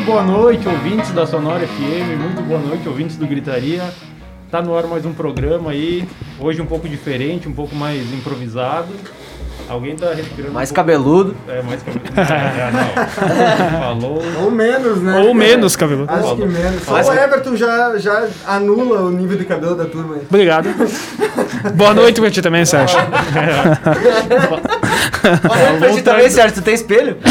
Muito boa noite, ouvintes da Sonora FM. Muito boa noite, ouvintes do Gritaria. Tá no ar mais um programa aí. Hoje um pouco diferente, um pouco mais improvisado. Alguém tá respirando. Mais um pouco- cabeludo. É, mais cabeludo. É, não. Falou. Ou menos, né? Ou menos, cabelo. Acho que menos. Só Mas- o Everton já, já anula o nível de cabelo da turma aí. Obrigado. Boa noite pra ti também, Sérgio. Olha pra ti também, Sérgio, tu tem espelho?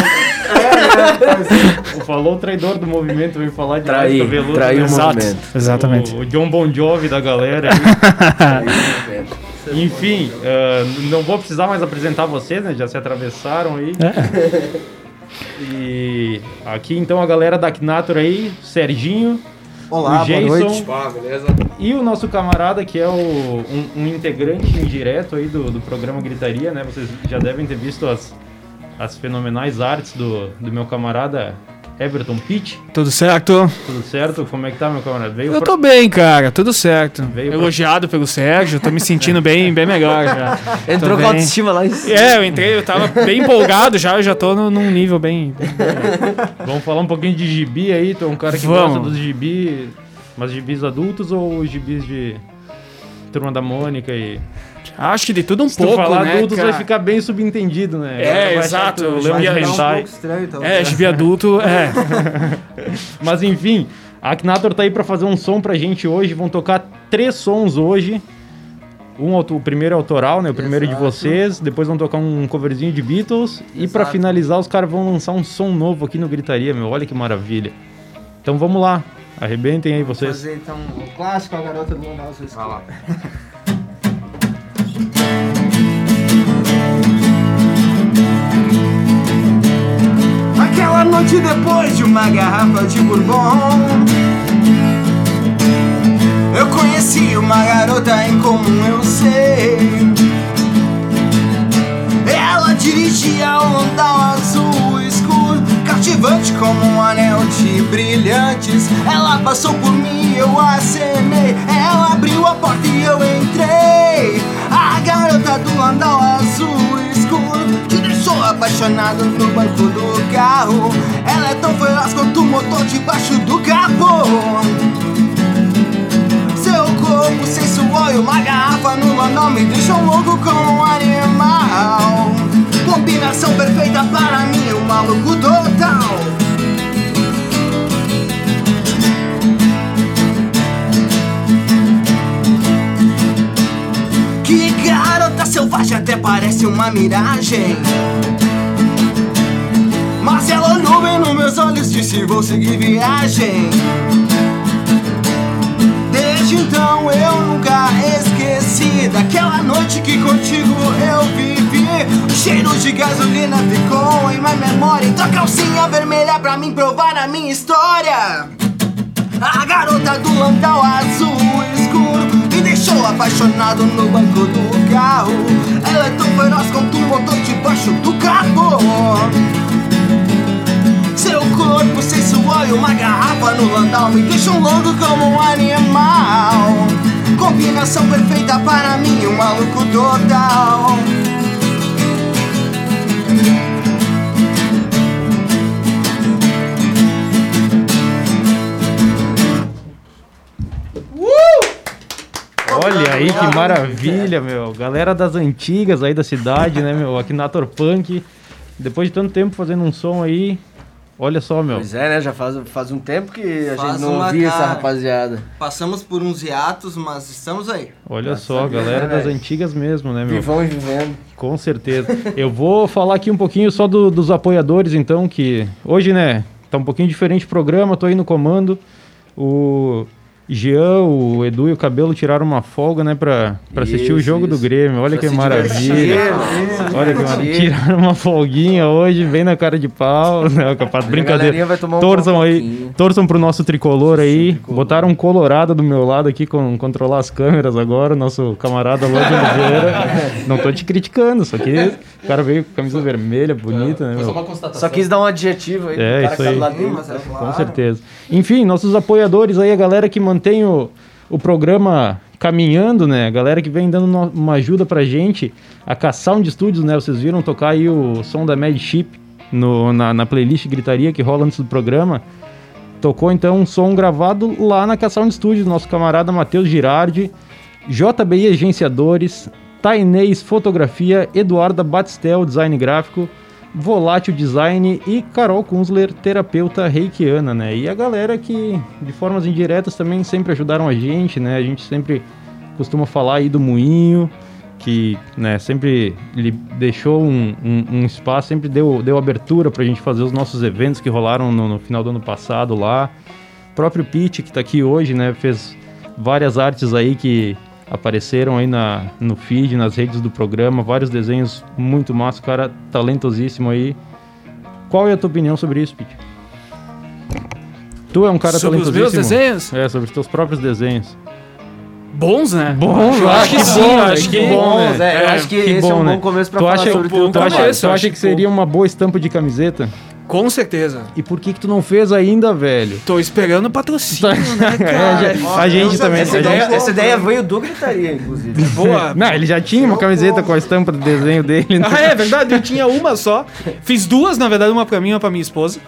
Falou o traidor do movimento, veio falar de cabeludo. traí né? o Exato. movimento. Exatamente. O, o John Bon Jovi da galera. aí. Enfim, ah, não vou precisar mais apresentar vocês, né? Já se atravessaram aí. E aqui então a galera da Knator aí, Serginho, Olá, o Jason boa noite. e o nosso camarada que é o, um, um integrante indireto aí do, do programa Gritaria, né? Vocês já devem ter visto as, as fenomenais artes do, do meu camarada Everton Pitt. Tudo certo? Tudo certo? Como é que tá, meu camarada? Veio Eu pra- tô bem, cara. Tudo certo. Veio pra- Elogiado pelo Sérgio. Tô me sentindo bem, bem melhor já. Entrou Tô com bem. autoestima lá em cima. É, eu entrei, eu tava bem empolgado já. Eu já tô no- num nível bem. bem- Vamos falar um pouquinho de gibi aí, tu é um cara que Vamos. gosta dos gibi, mas gibis adultos ou gibis de Turma da Mônica e... Acho que de tudo um Se pouco, falar né, adultos cara? vai ficar bem subentendido, né? É, exato, eu lembro- Vai ficar um hentai. pouco estranho. É, gibi adulto, é. Mas enfim, a Knator tá aí pra fazer um som pra gente hoje. Vão tocar três sons hoje. Um, o primeiro é autoral, né? O primeiro é de Exato. vocês. Depois vão tocar um coverzinho de Beatles. E pra Exato. finalizar, os caras vão lançar um som novo aqui no Gritaria, meu. Olha que maravilha. Então vamos lá. Arrebentem aí vocês. Fazer então o clássico, a garota do Mandal Vai lá. Aquela noite depois de uma garrafa de bourbon Eu conheci uma garota em comum, eu sei. Ela dirigia um landau azul escuro Cativante como um anel de brilhantes. Ela passou por mim, eu acenei Ela abriu a porta e eu entrei do landau azul escuro Te deixou apaixonado no banco do carro Ela é tão feroz quanto o motor debaixo do capô seu corpo sensual e uma garrafa no landau me deixam louco como um animal. Combinação perfeita para mim, um maluco total. Garota selvagem, até parece uma miragem. Mas ela olhou bem nos meus olhos, disse: Vou seguir viagem. Desde então eu nunca esqueci daquela noite que contigo eu vivi. O cheiro de gasolina ficou em minha memória. Então a calcinha vermelha pra mim provar a minha história. A garota do landau azul escuro me deixou apaixonado no banco do carro. Ela é tão feroz quanto o motor debaixo do capô. Seu corpo sensual e uma garrafa no landau me deixam louco como um animal. Combinação perfeita para mim, um maluco total. Aí que maravilha, meu. Galera das antigas aí da cidade, né, meu? Aqui na Nator Punk. Depois de tanto tempo fazendo um som aí. Olha só, meu. Pois é, né? Já faz, faz um tempo que a Faz gente não ouvia essa cara. rapaziada. Passamos por uns hiatos, mas estamos aí. Olha só, Deus, galera né, das velho? antigas mesmo, né, meu? Vivão e vivendo. Com certeza. Eu vou falar aqui um pouquinho só do- dos apoiadores, então, que hoje, né, tá um pouquinho diferente o programa, tô aí no comando. O Jean, o Edu e o Cabelo tiraram uma folga, né, pra, pra assistir o Isso, jogo do isso. Grêmio. Olha Pra que maravilha. divertir, Olha que maravilha. Tiraram uma folguinha hoje, bem na cara de pau. Né, capaz, brincadeira. vai tomar um torçam aí, pouquinho. torçam pro nosso tricolor aí. Botaram um colorado do meu lado aqui, com controlar as câmeras agora, nosso camarada Lô de Oliveira. Não tô te criticando, só que o cara veio com camisa vermelha, bonita, né, meu? Só quis dar um adjetivo aí pro É, cara isso que tá aí. dele. É Com certeza. Enfim, nossos apoiadores aí, a galera que mantém o, o programa caminhando, né? A galera que vem dando no- uma ajuda pra gente a caçar um de estúdios, né? Vocês viram tocar aí o som da Mad Chip no, na, na playlist Gritaria que rola antes do programa. Tocou então um som gravado lá na Caçound Studios, nosso camarada Matheus Girardi, JBI Agenciadores, Tainês Fotografia, Eduarda Batistel Design Gráfico, Volátil Design e Carol Kunzler, terapeuta reikiana, né? E a galera que, de formas indiretas, também sempre ajudaram a gente, né? A gente sempre costuma falar aí do Moinho, que né, sempre ele deixou um, um- um espaço, sempre deu, deu abertura pra gente fazer os nossos eventos que rolaram no, no final do ano passado lá. O próprio Pete, que tá aqui hoje, né? Fez várias artes aí que apareceram aí na, no feed, nas redes do programa, vários desenhos muito massa, cara talentosíssimo aí. Qual é a tua opinião sobre isso, Pete? Tu é um cara Sobre os talentosíssimo. meus desenhos? É, sobre os teus próprios desenhos. Bons, né? Bom, eu acho que sim, eu acho que Bons, né? é, eu É, acho que, que esse é bom, um né? bom começo pra Tu falar acha, sobre tu começo, acha, tu acha acho que seria uma boa estampa de camiseta? Com certeza. E por que que tu não fez ainda, velho? Tô esperando o patrocínio, né, É, cara? a gente- a gente também. Essa a gente- ideia, essa ideia veio do Gritaria, inclusive. Boa. Não, ele já tinha uma camiseta com a estampa do desenho dele. né? Ah, é verdade, eu tinha uma só. Fiz duas, na verdade, uma pra mim e uma pra minha esposa.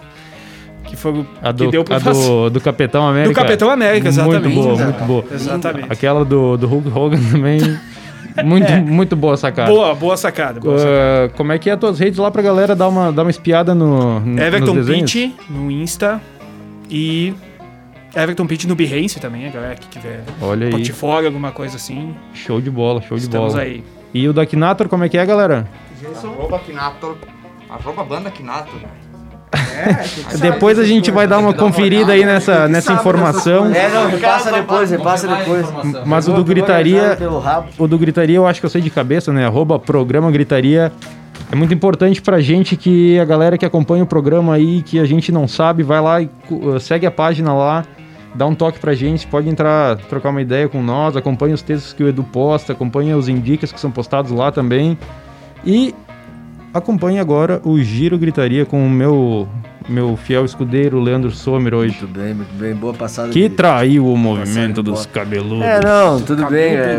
Que foi o A que do, deu pra a do, do Capitão América. Do Capitão América, exatamente. Muito boa, É. muito boa. Exatamente. Aquela do, do Hulk Hogan também. Muito, muito boa sacada. Boa, boa sacada. Boa sacada. Ah, como é que é as tuas redes lá pra galera dar uma, dar uma espiada no, no Everton? Pitt no Insta e Everton Pitt no Behance também, a galera que tiver Olha aí, portfólio, alguma coisa assim. show de bola, show de Estamos bola. aí. E o da Kinator, como é que é, galera? Arroba Kinator. Arroba banda Kinator. Depois a gente vai dar uma conferida aí nessa, nessa informação. É, não, repassa depois, repassa depois. Mas o Eu do Gritaria, o do Gritaria eu acho que eu sei de cabeça, né? Arroba programa Gritaria. É muito importante pra gente que a galera que acompanha o programa aí, que a gente não sabe, vai lá e cu- segue a página lá, dá um toque pra gente, pode entrar, trocar uma ideia com nós, acompanha os textos que o Edu posta, acompanha os indicas que são postados lá também. E acompanhe agora o Giro Gritaria com o meu, meu fiel escudeiro Leandro Sommer hoje. Muito bem, muito bem. Boa passada. Que de- traiu o movimento dos cabeludos. É, não, tudo bem. É,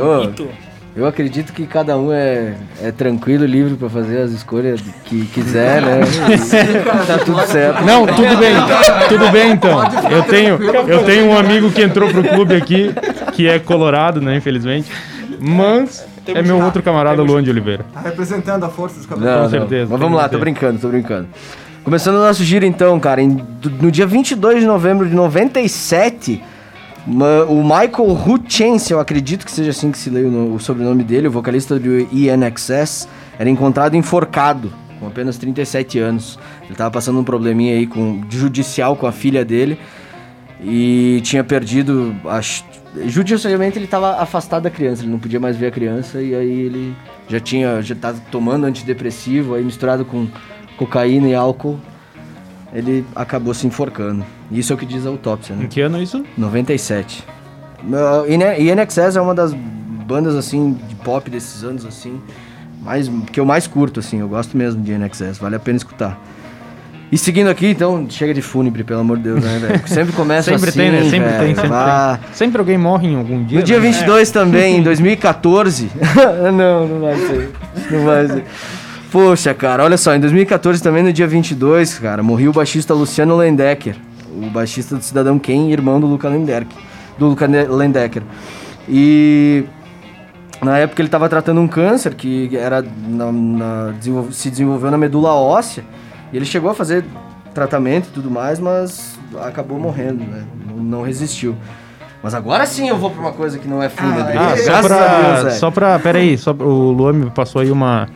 eu acredito que cada um é, é tranquilo, livre pra fazer as escolhas que quiser, né? E tá tudo certo. Não, tudo bem, tudo bem então. Eu tenho, eu tenho um amigo que entrou pro clube aqui, que é colorado, né, infelizmente. Mas é meu outro camarada, Luan de Oliveira. Tá representando a força dos cabelos. Não, Com não. certeza, Mas vamos lá, tô brincando, tô brincando. Começando o nosso giro então, cara, em- do- no dia 22 de novembro de 97, ma- o Michael Hutchence, eu acredito que seja assim que se lê o, no- o sobrenome dele, o vocalista do INXS, era encontrado enforcado, com apenas 37 anos. Ele tava passando um probleminha aí com, judicial com a filha dele e tinha perdido. Acho, judicialmente ele estava afastado da criança, ele não podia mais ver a criança e aí ele já tinha, já tava tomando antidepressivo, aí misturado com cocaína e álcool, ele acabou se enforcando. Isso é o que diz a autópsia, né? Em que ano é isso? 97. Uh, IN- INXS é uma das bandas assim de pop desses anos assim, mais que eu mais curto assim, eu gosto mesmo de INXS, vale a pena escutar. E seguindo aqui, então, chega de fúnebre, pelo amor de Deus, né, velho? Sempre começa Sempre assim, tem, né? Sempre velho. tem, sempre Ah, tem. Sempre alguém morre em algum dia. no dia né? 22 também, em 2014. não, não vai ser. Não vai ser. Poxa, cara, olha só, em 2014 também, no dia 22, cara, morreu o baixista Luciano Lendecker, o baixista do Cidadão Ken, irmão do Luca Lendecker. Do Luca Lendecker. E na época ele estava tratando um câncer que era na- na- se desenvolveu na medula óssea. E ele chegou a fazer tratamento e tudo mais, mas acabou morrendo, né? Não, resistiu. Mas agora sim eu vou pra uma coisa que não é fúnebre. Ah, só Graças pra, a Deus, só pra. Pera aí, só, o Luan me passou aí uma,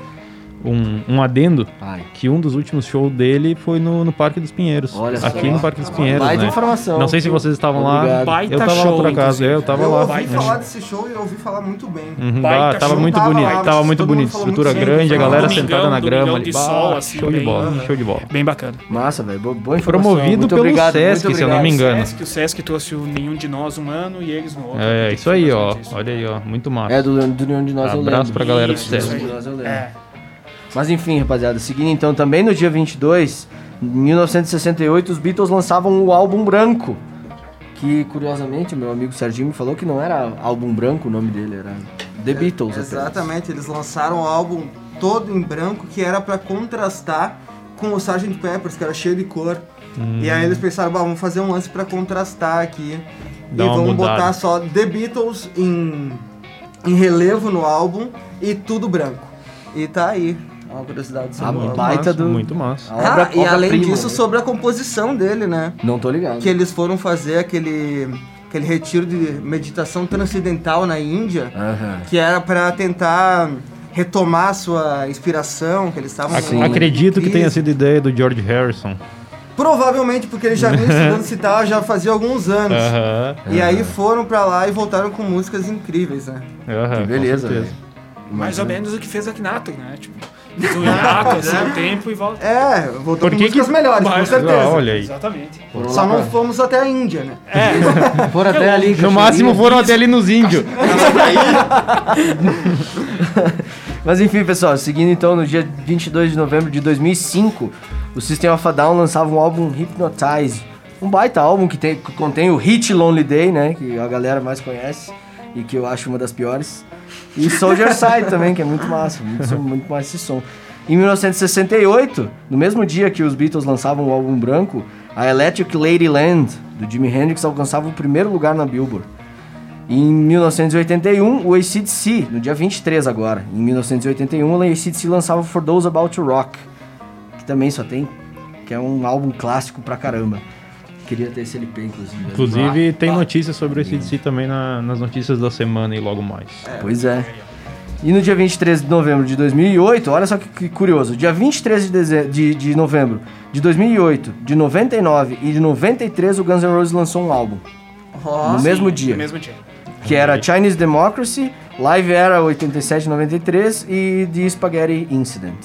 um, um adendo Ai. que um dos últimos shows dele foi no, no Parque dos Pinheiros. Olha só. aqui no Parque dos Pinheiros, Baita né? informação. Não sei se vocês estavam Obrigado. lá. Baita eu tava lá show, por acaso, eu tava eu lá. ouvi Mas- falar desse show e eu ouvi falar muito bem. Uhum, Baita bah, tava show. muito Tava bonito, lá, tava muito bonito. Estrutura muito bem. grande, a galera Domingão, sentada na grama ali. de bah, sol, assim, show de bem- bola, Aham. show de bola. Bem bacana. Massa, velho. Boa, informação. Promovido Muito pelo obrigado, Sesc, se eu não me engano. Sesc, o Sesc trouxe o Nenhum de Nós um ano e eles no outro. É, isso aí, ó. Olha aí, ó. Muito massa. É, do, Nenhum de Nós eu Abraço lembro. pra galera do Sesc. isso aí. Nenhum de Nós eu lembro. É. Mas enfim, rapaziada, seguindo então, também no dia 22, em 1968, os Beatles lançavam o álbum branco. Que, curiosamente, meu amigo Serginho me falou que não era álbum branco o nome dele, era The Beatles. apenas. Exatamente, eles lançaram o álbum todo em branco que era pra contrastar com o Sgt. Peppers, que era cheio de cor. E aí eles pensaram, "Bah, vamos fazer um lance pra contrastar aqui. Dá e vamos mudada. botar só The Beatles em, em relevo no álbum e tudo branco. E tá aí, uma curiosidade sobre álbum. baita Massa, do... Muito massa. a obra- Ah, e além disso, né? sobre a composição dele, né? Não tô ligado. Que eles foram fazer aquele, aquele retiro de meditação transcendental na Índia, que era pra tentar retomar a sua inspiração, que eles estavam... Ac- Acredito que tenha sido ideia do George Harrison. Provavelmente, porque eles já vinham estudando citar já fazia alguns anos. E aí foram pra lá e voltaram com músicas incríveis, né? Com Beleza. Mais ou menos o que fez Akinato, né? Tipo, hiato, assim, um tempo e volta. É, voltou Por com que músicas que- melhores, com Mas- certeza. Ah, olha aí. Exatamente. Foram Só não fomos até a Índia, né? Foram até ali. No máximo foram até ali nos índios. Mas enfim, pessoal, seguindo então no dia 22 de novembro de 2005, o System of a Down lançava um álbum Hypnotize. Um baita álbum que, tem, que contém o hit Lonely Day, né? Que a galera mais conhece e que eu acho uma das piores. E Soldier Side também, que é muito massa, muito, muito massa esse som. Em 1968, no mesmo dia que os Beatles lançavam o álbum branco, a Electric Ladyland, do Jimi Hendrix, alcançava o primeiro lugar na Billboard. Em 1981, o ACDC, no dia 23 agora, em 1981, o ACDC lançava For Those About to Rock, que também só tem, que é um álbum clássico pra caramba. Queria ter esse LP, inclusive. Inclusive, tem notícias sobre o ACDC também na- nas notícias da semana e logo mais. Pois é. E no dia 23 de novembro de 2008, olha só que, que curioso, dia 23 de, de, de novembro de 2008, de 99 e de 93, o Guns N' Roses lançou um álbum. no mesmo dia. No mesmo dia. que era Chinese Democracy, Live Era 87-93 e The Spaghetti Incident.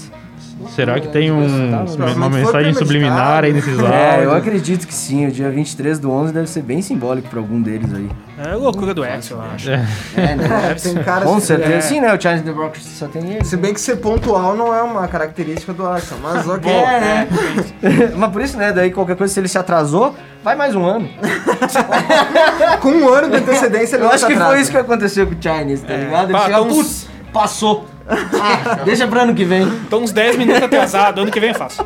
Será que tem um- uma Provavelmente foi mensagem subliminar aí nesses É, eu áudios? acredito que sim. O dia 23 do 11 deve ser bem simbólico pra algum deles aí. É a loucura do Axel, eu acho. É. É, né? Tem caras Com que- certeza. é. Sim, né? O Chinese Democracy só tem ele. Se bem que ser pontual não é uma característica do Arson, mas ok. É, né? Mas por isso, né? Daí qualquer coisa, se ele se atrasou, vai mais um ano. Com um ano de antecedência ele Eu acho que foi atrasa. isso que aconteceu com o Chinese, tá ligado? Ele Pá, chega, então uns- passou. Ah, deixa pra ano que vem. Então uns 10 minutos atrasado, ano que vem eu faço.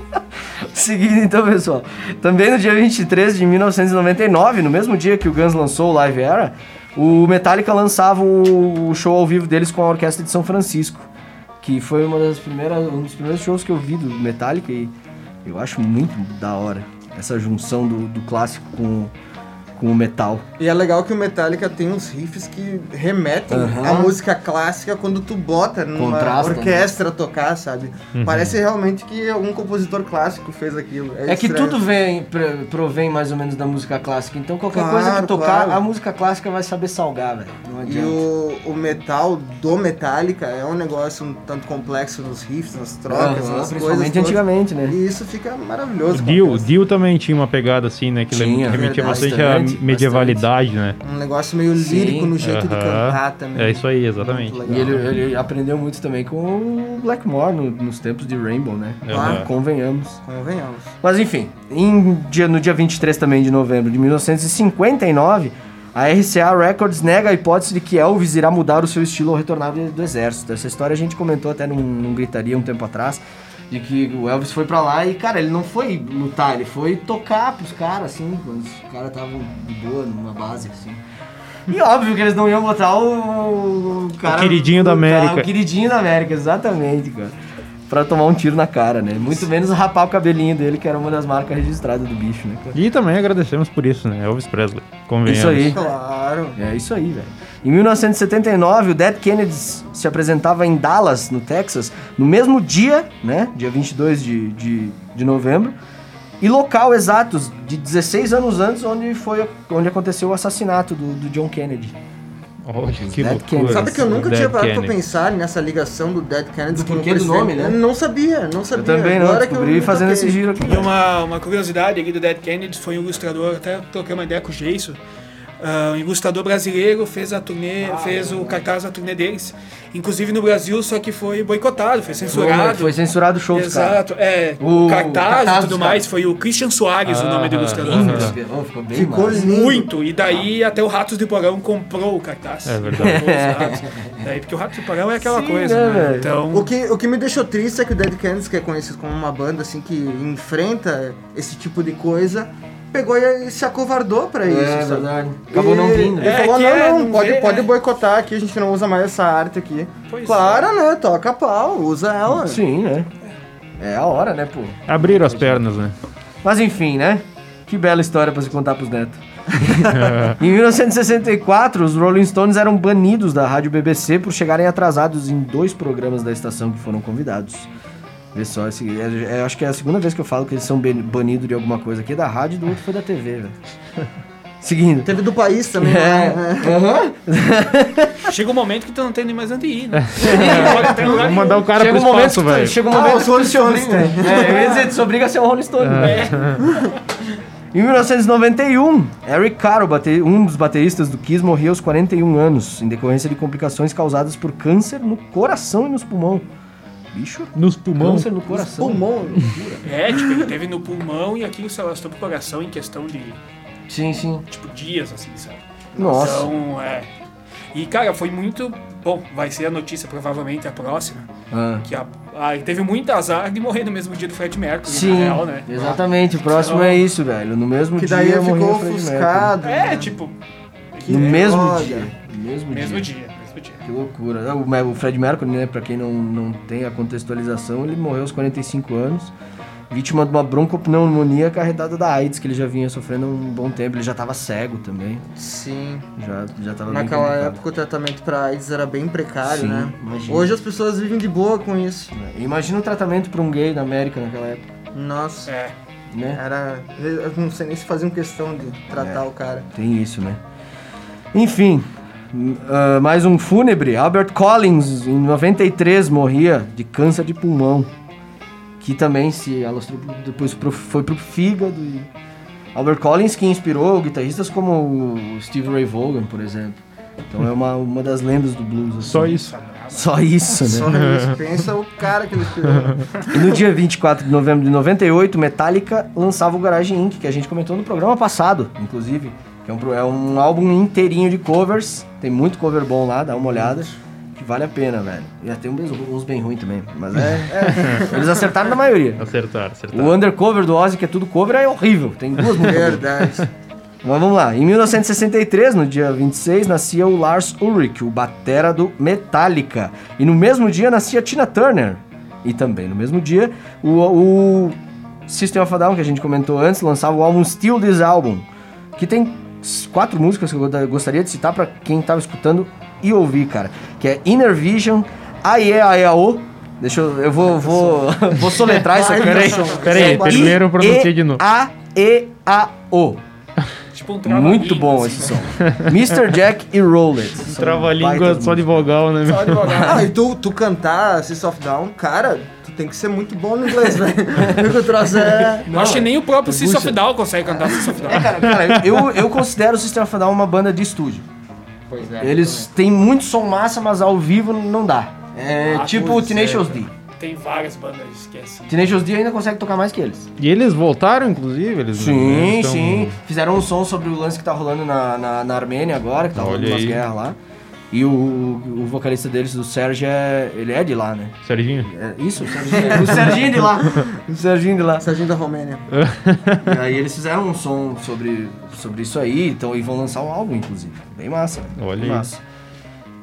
Seguindo então, pessoal. Também no dia 23 de 1999, no mesmo dia que o Guns lançou o Live Era, o Metallica lançava o show ao vivo deles com a Orquestra de São Francisco. Que foi uma das primeiras, um dos primeiros shows que eu vi do Metallica e eu acho muito da hora essa junção do, do clássico com, com o metal. E é legal que o Metallica tem uns riffs que remetem Aham. à música clássica quando tu bota numa Contrasta, né? orquestra tocar, sabe? Parece realmente que algum compositor clássico fez aquilo. É que estranho. tudo vem, provém mais ou menos da música clássica. Então qualquer Claro, coisa que tocar, claro. a música clássica vai saber salgar, velho. E o, o metal do Metallica é um negócio um tanto complexo nos riffs, nas trocas, Aham, nas coisas. principalmente todas. antigamente, né? E isso fica maravilhoso. a Dio, o peça. Dio também tinha uma pegada assim, né? Que Tinha, remetia verdade, bastante à bastante, medievalidade, né? Um negócio meio Sim, lírico no jeito de Aham. cantar também. É isso aí, exatamente. E ele, ele aprendeu muito também com o Blackmore no- nos tempos de Rainbow, né? Aham. Convenhamos. Convenhamos. Mas enfim, em dia, no dia 23 também de novembro de 1959, a RCA Records nega a hipótese de que Elvis irá mudar o seu estilo ao retornar do, do exército. Essa história a gente comentou até num, num Gritaria um tempo atrás, de que o Elvis foi pra lá e, cara, ele não foi lutar, ele foi tocar pros caras, assim, quando os caras estavam de boa numa base, assim. E óbvio que eles não iam botar o, o cara... queridinho da América. O queridinho da América, exatamente, cara. Pra tomar um tiro na cara, né? Muito menos rapar o cabelinho dele, que era uma das marcas registradas do bicho, né, cara? E também agradecemos por isso, né? Elvis Presley. Convenhamos. Isso aí. Claro. É isso aí, velho. Em 1979, o Dead Kennedys se apresentava em Dallas, no Texas, no mesmo dia, né? Dia 22 de, de, de novembro. E local exatos, de 16 anos antes, onde, foi, onde aconteceu o assassinato do, do John Kennedy. Olha, que Dead loucura. Kennedy. Sabe que eu nunca Dead tinha parado pra Kennedy. pensar nessa ligação do Dead Kennedy Do com o do nome, né? Eu não sabia, não Eu sabia. também não, Agora que eu descobri fazendo toquei. esse giro aqui. E uma, uma curiosidade aqui do Dead Kennedy foi um ilustrador, até troquei uma ideia com o Geiso. Ah, um ilustrador brasileiro fez a turnê, fez o cartaz da turnê deles. Inclusive no Brasil, só que foi boicotado, foi censurado. Foi censurado o show. Exato, é. O O, cartaz, cartaz e tudo mais foi o Christian Soares, o nome do ilustrador. Esse violão, ficou bem Ficou lindo. Muito, e daí até o Ratos do Porão comprou o cartaz. É verdade. Daí, porque o Ratos do Porão é aquela Sim, coisa, né, né? Então, O que, o que me deixou triste é que o Dead Kennedys, que é conhecido como uma banda assim que enfrenta esse tipo de coisa, pegou e se acovardou pra isso. É sabe? verdade. Acabou não E vindo. Ele É, falou, não, é, não, não pode, vê, pode né? boicotar aqui, a gente não usa mais essa arte aqui. Pois claro, né? Toca pau, usa ela. Sim, né? É a hora, né, pô? Abriram as pernas, né? Mas enfim, né? Que bela história pra se contar pros netos. em 1964, os Rolling Stones eram banidos da rádio BBC por chegarem atrasados em dois programas da estação que foram convidados. Vê só, esse, é, é, acho que é a segunda vez que eu falo que eles são ban- banidos de alguma coisa aqui da rádio e do outro foi da TV, velho. Seguindo. Teve do país também, É. né? Aham. chega um momento que tu não tem nem mais onde ir, né? Vamos mandar o cara Chega um pro momento espaço, tu- velho. Chega um Ah, momento os que tu Rolling. Stones, É, eu ia dizer, tu se obriga a ser um Rolling Stone. né? Em 1991, Eric Caro, um dos bateristas do Kiss, morreu aos 41 anos, em decorrência de complicações causadas por câncer no coração e nos pulmão. Bicho, Nos pulmões. câncer no coração. Pulmão. É, tipo, ele teve no pulmão e aquilo se alastrou pro coração em questão de, Sim, sim. tipo, dias, assim, sabe? Nossa. Então, é. E, cara, foi muito. Bom, vai ser a notícia provavelmente a próxima. Ah. Que a, ah, ele teve muito azar de morrer no mesmo dia do Fred Mercury, Sim, na real, né? exatamente. O próximo Então- é isso, velho. No mesmo Que dia daí ele morreu ficou o ofuscado. É, né? tipo, No mesmo dia. No mesmo, mesmo dia. dia, mesmo dia. Que loucura. O, Fred Mercury, né, pra quem não, não tem a contextualização, ele morreu aos 45 anos, vítima de uma broncopneumonia carregada da AIDS, que ele já vinha sofrendo há um bom tempo. Ele já tava cego também. Sim. Já, já tava Naquela época o tratamento pra AIDS era bem precário, Sim, né? imagina. Hoje as pessoas vivem de boa com isso. Imagina o tratamento pra um gay na América naquela época, Nossa. É. né? Era. Eu não sei nem se faziam questão de tratar É. o cara. Tem isso, né? Enfim, ah, mais um fúnebre. Albert Collins, em 93, morria de câncer de pulmão. Que também se alastrou, depois pro- foi pro fígado. E... Albert Collins que inspirou guitarristas como o Steve Ray Vaughan, por exemplo. Então é uma, uma das lendas do blues. assim. Só isso. Só isso, né? Só isso. Pensa o cara que ele inspirou. E no dia 24 de novembro de 98, Metallica lançava o Garage Inc., que a gente comentou no programa passado, inclusive. Que é um, é um álbum inteirinho de covers. Tem muito cover bom lá, dá uma olhada. Que vale a pena, velho. E tem uns, uns bem ruins também. Mas é, é- Eles acertaram na maioria. Acertaram, acertaram. O undercover do Ozzy, que é tudo cover, é horrível. Tem duas músicas. Verdade. Mas vamos lá. Em 1963, no dia 26, nascia o Lars Ulrich, o batera do Metallica. E no mesmo dia nascia Tina Turner. E também no mesmo dia, o, o System of a Down, que a gente comentou antes, lançava o álbum Still This Album, que tem quatro músicas que eu go- gostaria de citar para quem tava escutando e ouvir, cara. Que é Inner Vision, Aie Aiao. Deixa eu... Eu vou, vou, vou soletrar isso aqui. Peraí, Peraí, primeiro pronuncia de novo. A-E-A-O. Tipo um trava Muito bom esse som. Mr. Jack e Roll It. São Trava-língua só de vogal, né? Só advogado. Ah, e tu, tu cantar System of Down, cara, tu tem que ser muito bom no inglês, velho. Porque o troço é. Eu acho que nem o próprio. System of Down consegue cantar System of Down. É, cara, cara, eu, eu considero o System of Down uma banda de estúdio. Pois é. Eles têm muito som massa, mas ao vivo não dá. É Ah, tipo o pois Tenacious é, D. Tem várias bandas que é assim. Tenacious D ainda consegue tocar mais que eles. E eles voltaram, inclusive? Eles Sim, eles tão- sim. Fizeram um som sobre o lance que tá rolando na, na, na Armênia agora, que tá rolando Olha umas aí. guerras lá. E o, o vocalista deles, o Sérgio, é, ele é de lá, né? Serginho? É, isso, o Serginho, o Serginho de lá. O Serginho de lá. Sargento da Romênia. E aí eles fizeram um som sobre, sobre isso aí, então, e vão lançar um álbum, inclusive. Bem massa. Olha bem aí. massa.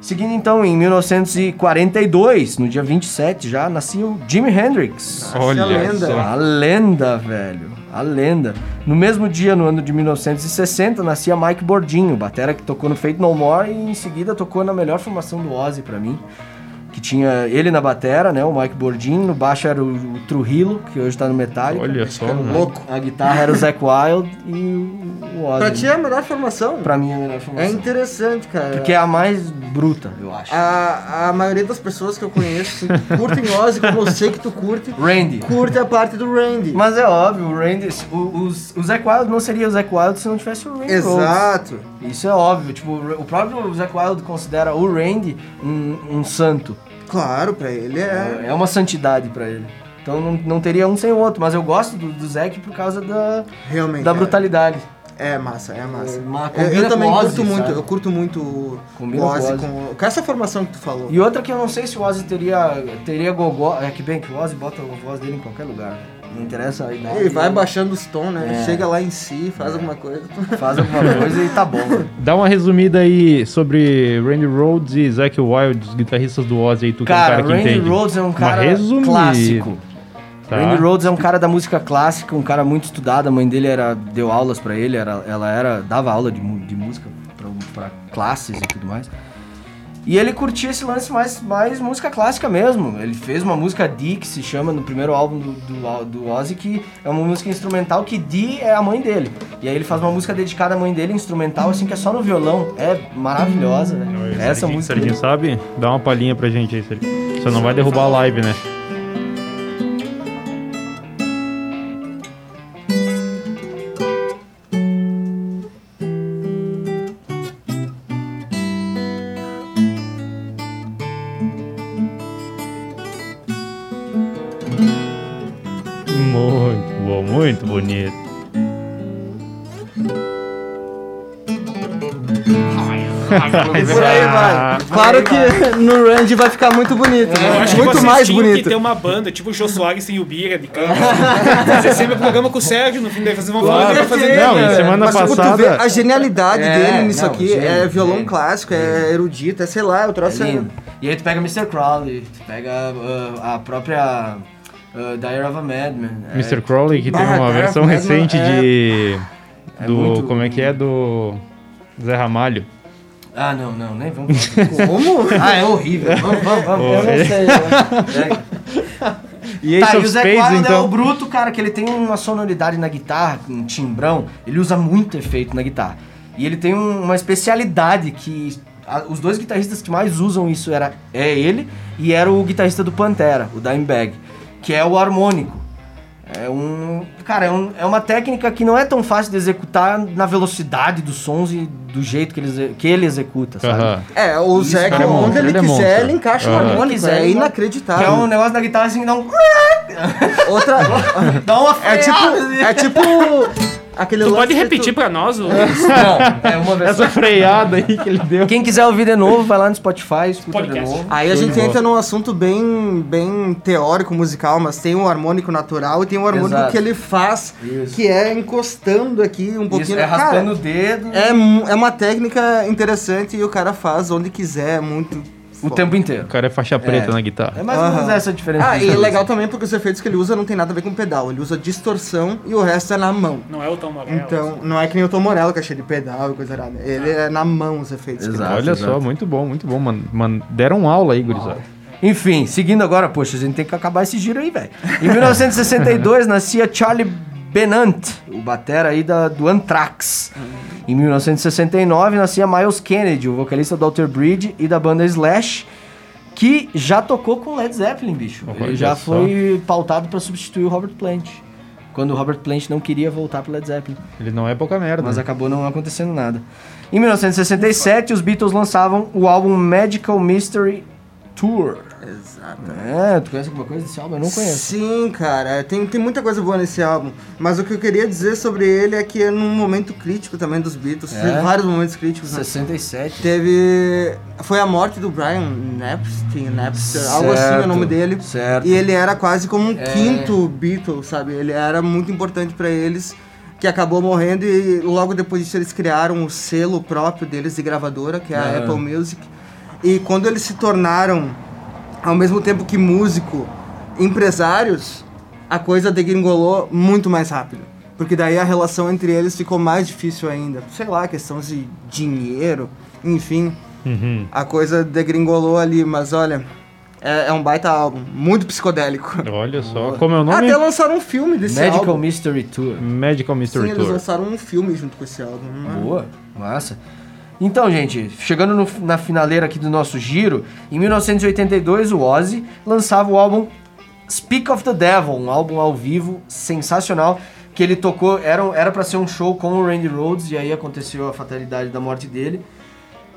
Seguindo então, em 1942, no dia 27 já, nascia o Jimi Hendrix. Olha lenda. só. A lenda, velho. A lenda. No mesmo dia, no ano de 1960, nascia Mike Bordinho, batera que tocou no Fate No More e em seguida tocou na melhor formação do Ozzy pra mim. Que tinha ele na batera, né? O Mike Bordinho. No baixo era o, o Trujillo, que hoje tá no Metallica. Olha só, né? Louco. A guitarra era o Zac Wild e o Ozzy. Pra ti é a melhor formação. Pra mim é a melhor É formação. interessante, cara. Porque é a mais bruta, eu acho. A, a maioria das pessoas que eu conheço assim, curtem Ozzy, como eu sei que tu curte, Randy. curte a parte do Randy. Mas é óbvio, o Randy. O, os- o Zac Wild não seria o Zac Wild se não tivesse o Randy. Exato. Isso é óbvio. Tipo, o próprio Zac Wild considera o Randy um, um santo. Claro, pra ele é. É uma santidade pra ele. Então não, não teria um sem o outro. Mas eu gosto do, do por causa da, Realmente. da é. brutalidade. É massa, é massa. É, eu, eu também com o curto Ozzy, muito, sabe? eu curto muito o Combina o com o Ozzy Ozzy. com, com essa formação que tu falou. E outra que eu não sei se o Ozzy teria, teria gogó. É que bem que o Ozzy bota a voz dele em qualquer lugar. Não interessa a idade. Ele vai ele baixando os tons, né? É. Chega lá em si, faz alguma coisa. Faz alguma coisa e tá bom. Dá uma resumida aí sobre Randy Rhoads e Zac Wild, os guitarristas do Ozzy aí, tu que é um Cara, cara que Randy entende. Rhodes é um cara clássico. Tá? Randy Rhodes é um cara da música clássica, um cara muito estudado. A mãe dele era, deu aulas pra ele, era, ela era, dava aula de, de música pra classes e tudo mais. E ele curtia esse lance mais, mais música clássica mesmo. Ele fez uma música Dee, que se chama no primeiro álbum do, do, do Ozzy, que é uma música instrumental que Dee é a mãe dele. E aí ele faz uma música dedicada à mãe dele, instrumental, assim, que é só no violão. É maravilhosa, velho. Essa Serginho, música. Serginho sabe? Dá uma palhinha pra gente aí, Serginho. Você não vai derrubar a live, né? Por aí vai. Claro que no Randy vai ficar muito bonito. né? Acho que Muito vocês mais bonito. que ter uma banda, tipo o Jô Soares sem o Bira de canto. fazer sempre programa com o Sérgio, no fim daí vocês vão falar, vai fazer Não, e semana Mas tipo, tu vê passada. a genialidade É, dele nisso não, aqui gênio, é violão gênio. clássico, é erudito, é sei lá, eu trouxe. É lindo. E aí tu pega Mr. Crowley, tu pega uh, a própria uh, Diary of a Madman. É, Mr. Crowley, que tem Ah, uma versão recente é- de. É Do. Como é que é? Do. Zé Ramalho. Ah, não, não, nem vamos falar. Como? ah, é horrível. Vamos, vamos, vamos. Eu não sei. né? E Tá, e o Zé Spades, Wild é o então. bruto, cara, que ele tem uma sonoridade na guitarra, um timbrão, ele usa muito efeito na guitarra. E ele tem um- uma especialidade que a- os dois guitarristas que mais usam isso era é ele e era o guitarrista do Pantera, o Dimebag, que é o harmônico. É um, cara, é, um- é uma técnica que não é tão fácil de executar na velocidade dos sons e do jeito que ele, que ele executa, sabe? É, o Isso, Zé, é onde monstro, ele ele é quiser, ele encaixa o Aham. harmônico, Quiser, é inacreditável. Que é um negócio da guitarra assim, dá um. Outra. dá uma É tipo. assim. É tipo. Aquele Tu lance pode repetir tu- pra nós? o- Não, é uma vez Essa freada aí que ele deu. Quem quiser ouvir de novo, vai lá no Spotify, escuta Podcast. de novo. Aí a gente entra num assunto bem, bem teórico, musical, mas tem um harmônico natural e tem um harmônico Exato. que ele faz, Isso. que é encostando aqui um Isso, pouquinho. é Cara, raspando o dedo é, é uma técnica interessante e o cara faz onde quiser, é muito. O foda. tempo inteiro. O cara é faixa preta É. na guitarra. É mais ou menos Aham. essa a diferença. Ah, dos e é dois. legal também porque os efeitos que ele usa não tem nada a ver com pedal. Ele usa distorção e o resto é na mão. Não é o Tom Morello. Então, não é que nem o Tom Morello, que é cheio de pedal e coisa errada. Ele é na mão os efeitos. que ele Exato. Olha só, exato. muito bom, muito bom, mano. mano deram aula aí, gurizada. Enfim, seguindo agora, poxa, a gente tem que acabar esse giro aí, velho. Em 1962 nascia Charlie Benant, o batera aí da, do Anthrax. Em 1969 nascia Miles Kennedy, o vocalista do Alter Bridge e da banda Slash, que já tocou com Led Zeppelin, bicho. Ele Olha já só. foi pautado pra substituir o Robert Plant. Quando o Robert Plant não queria voltar pro Led Zeppelin. Ele não é pouca merda. Mas acabou não acontecendo nada. Em 1967, os Beatles lançavam o álbum Magical Mystery Tour. Exato. É, tu conhece alguma coisa desse álbum? Eu não conheço. Sim, cara, tem, tem muita coisa boa nesse álbum. Mas o que eu queria dizer sobre ele é que é num momento crítico também dos Beatles. É? Teve vários momentos críticos. Né? 67. Teve. Foi a morte do Brian Napster, Napster algo assim é o nome dele. Certo. E ele era quase como um É. quinto Beatle, sabe? Ele era muito importante pra eles, que acabou morrendo e logo depois disso eles criaram o selo próprio deles de gravadora, que é a Ah. Apple Music. E quando eles se tornaram, ao mesmo tempo que músico, empresários, a coisa degringolou muito mais rápido. Porque daí a relação entre eles ficou mais difícil ainda. Sei lá, questão de dinheiro, enfim. Uhum. A coisa degringolou ali, mas olha, é, é um baita álbum, muito psicodélico. Olha só, como é o nome? Até lançaram um filme desse Medical álbum. Mystery Tour. Magical Mystery Sim, eles Tour. lançaram um filme junto com esse álbum. né? Boa, massa. Então, gente, chegando no- na finaleira aqui do nosso giro, em 1982 o Ozzy lançava o álbum Speak of the Devil, um álbum ao vivo sensacional que ele tocou, era para ser um show com o Randy Rhoads e aí aconteceu a fatalidade da morte dele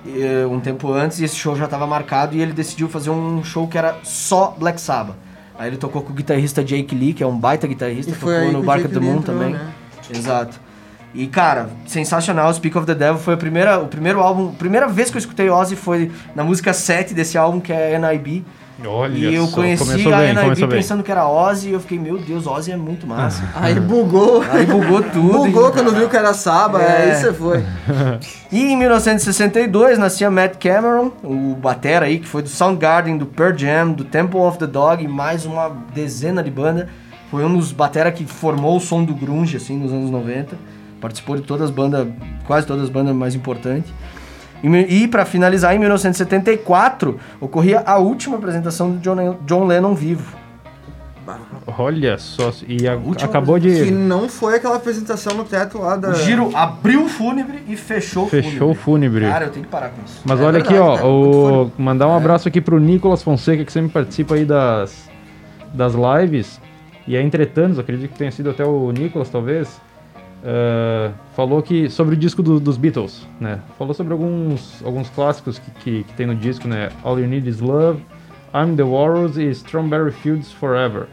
eh, um tempo antes e esse show já estava marcado e ele decidiu fazer um show que era só Black Sabbath. Aí ele tocou com o guitarrista Jake Lee, que é um baita guitarrista, E tocou no que o Bark Jake of the Lee Moon também. né? Exato. E cara, sensacional, Speak of the Devil foi a primeira, o primeiro álbum, a primeira vez que eu escutei Ozzy foi na música 7 desse álbum que é NIB. Olha e eu só, conheci começou a bem, NIB pensando que era Ozzy e eu fiquei, meu Deus, Ozzy é muito massa. Aí bugou. Aí bugou tudo. Bugou quando viu que era Saba, É. aí você foi. E em 1962 nascia Matt Cameron, o batera aí, que foi do Soundgarden, do Pearl Jam, do Temple of the Dog e mais uma dezena de banda. Foi um dos batera que formou o som do grunge, assim, nos anos 90. Participou de todas as bandas, quase todas as bandas mais importantes. E, e para finalizar, em 1974, ocorria a última apresentação do John, John Lennon vivo. Olha só, e a- Última acabou Que de. não foi aquela apresentação no teto lá da. O giro abriu o fúnebre e fechou o Fechou o fúnebre. Cara, eu tenho que parar com isso. Mas É olha verdade, aqui, ó, o, mandar um abraço aqui pro Nicolas Fonseca, que sempre participa aí das, das lives. E é entretanto, acredito que tenha sido até o Nicolas, talvez. Eh, falou que sobre o disco do- dos Beatles, né? Falou sobre alguns, alguns clássicos que, que, que tem no disco, né? All You Need Is Love, I'm the Walrus e Strawberry Fields Forever.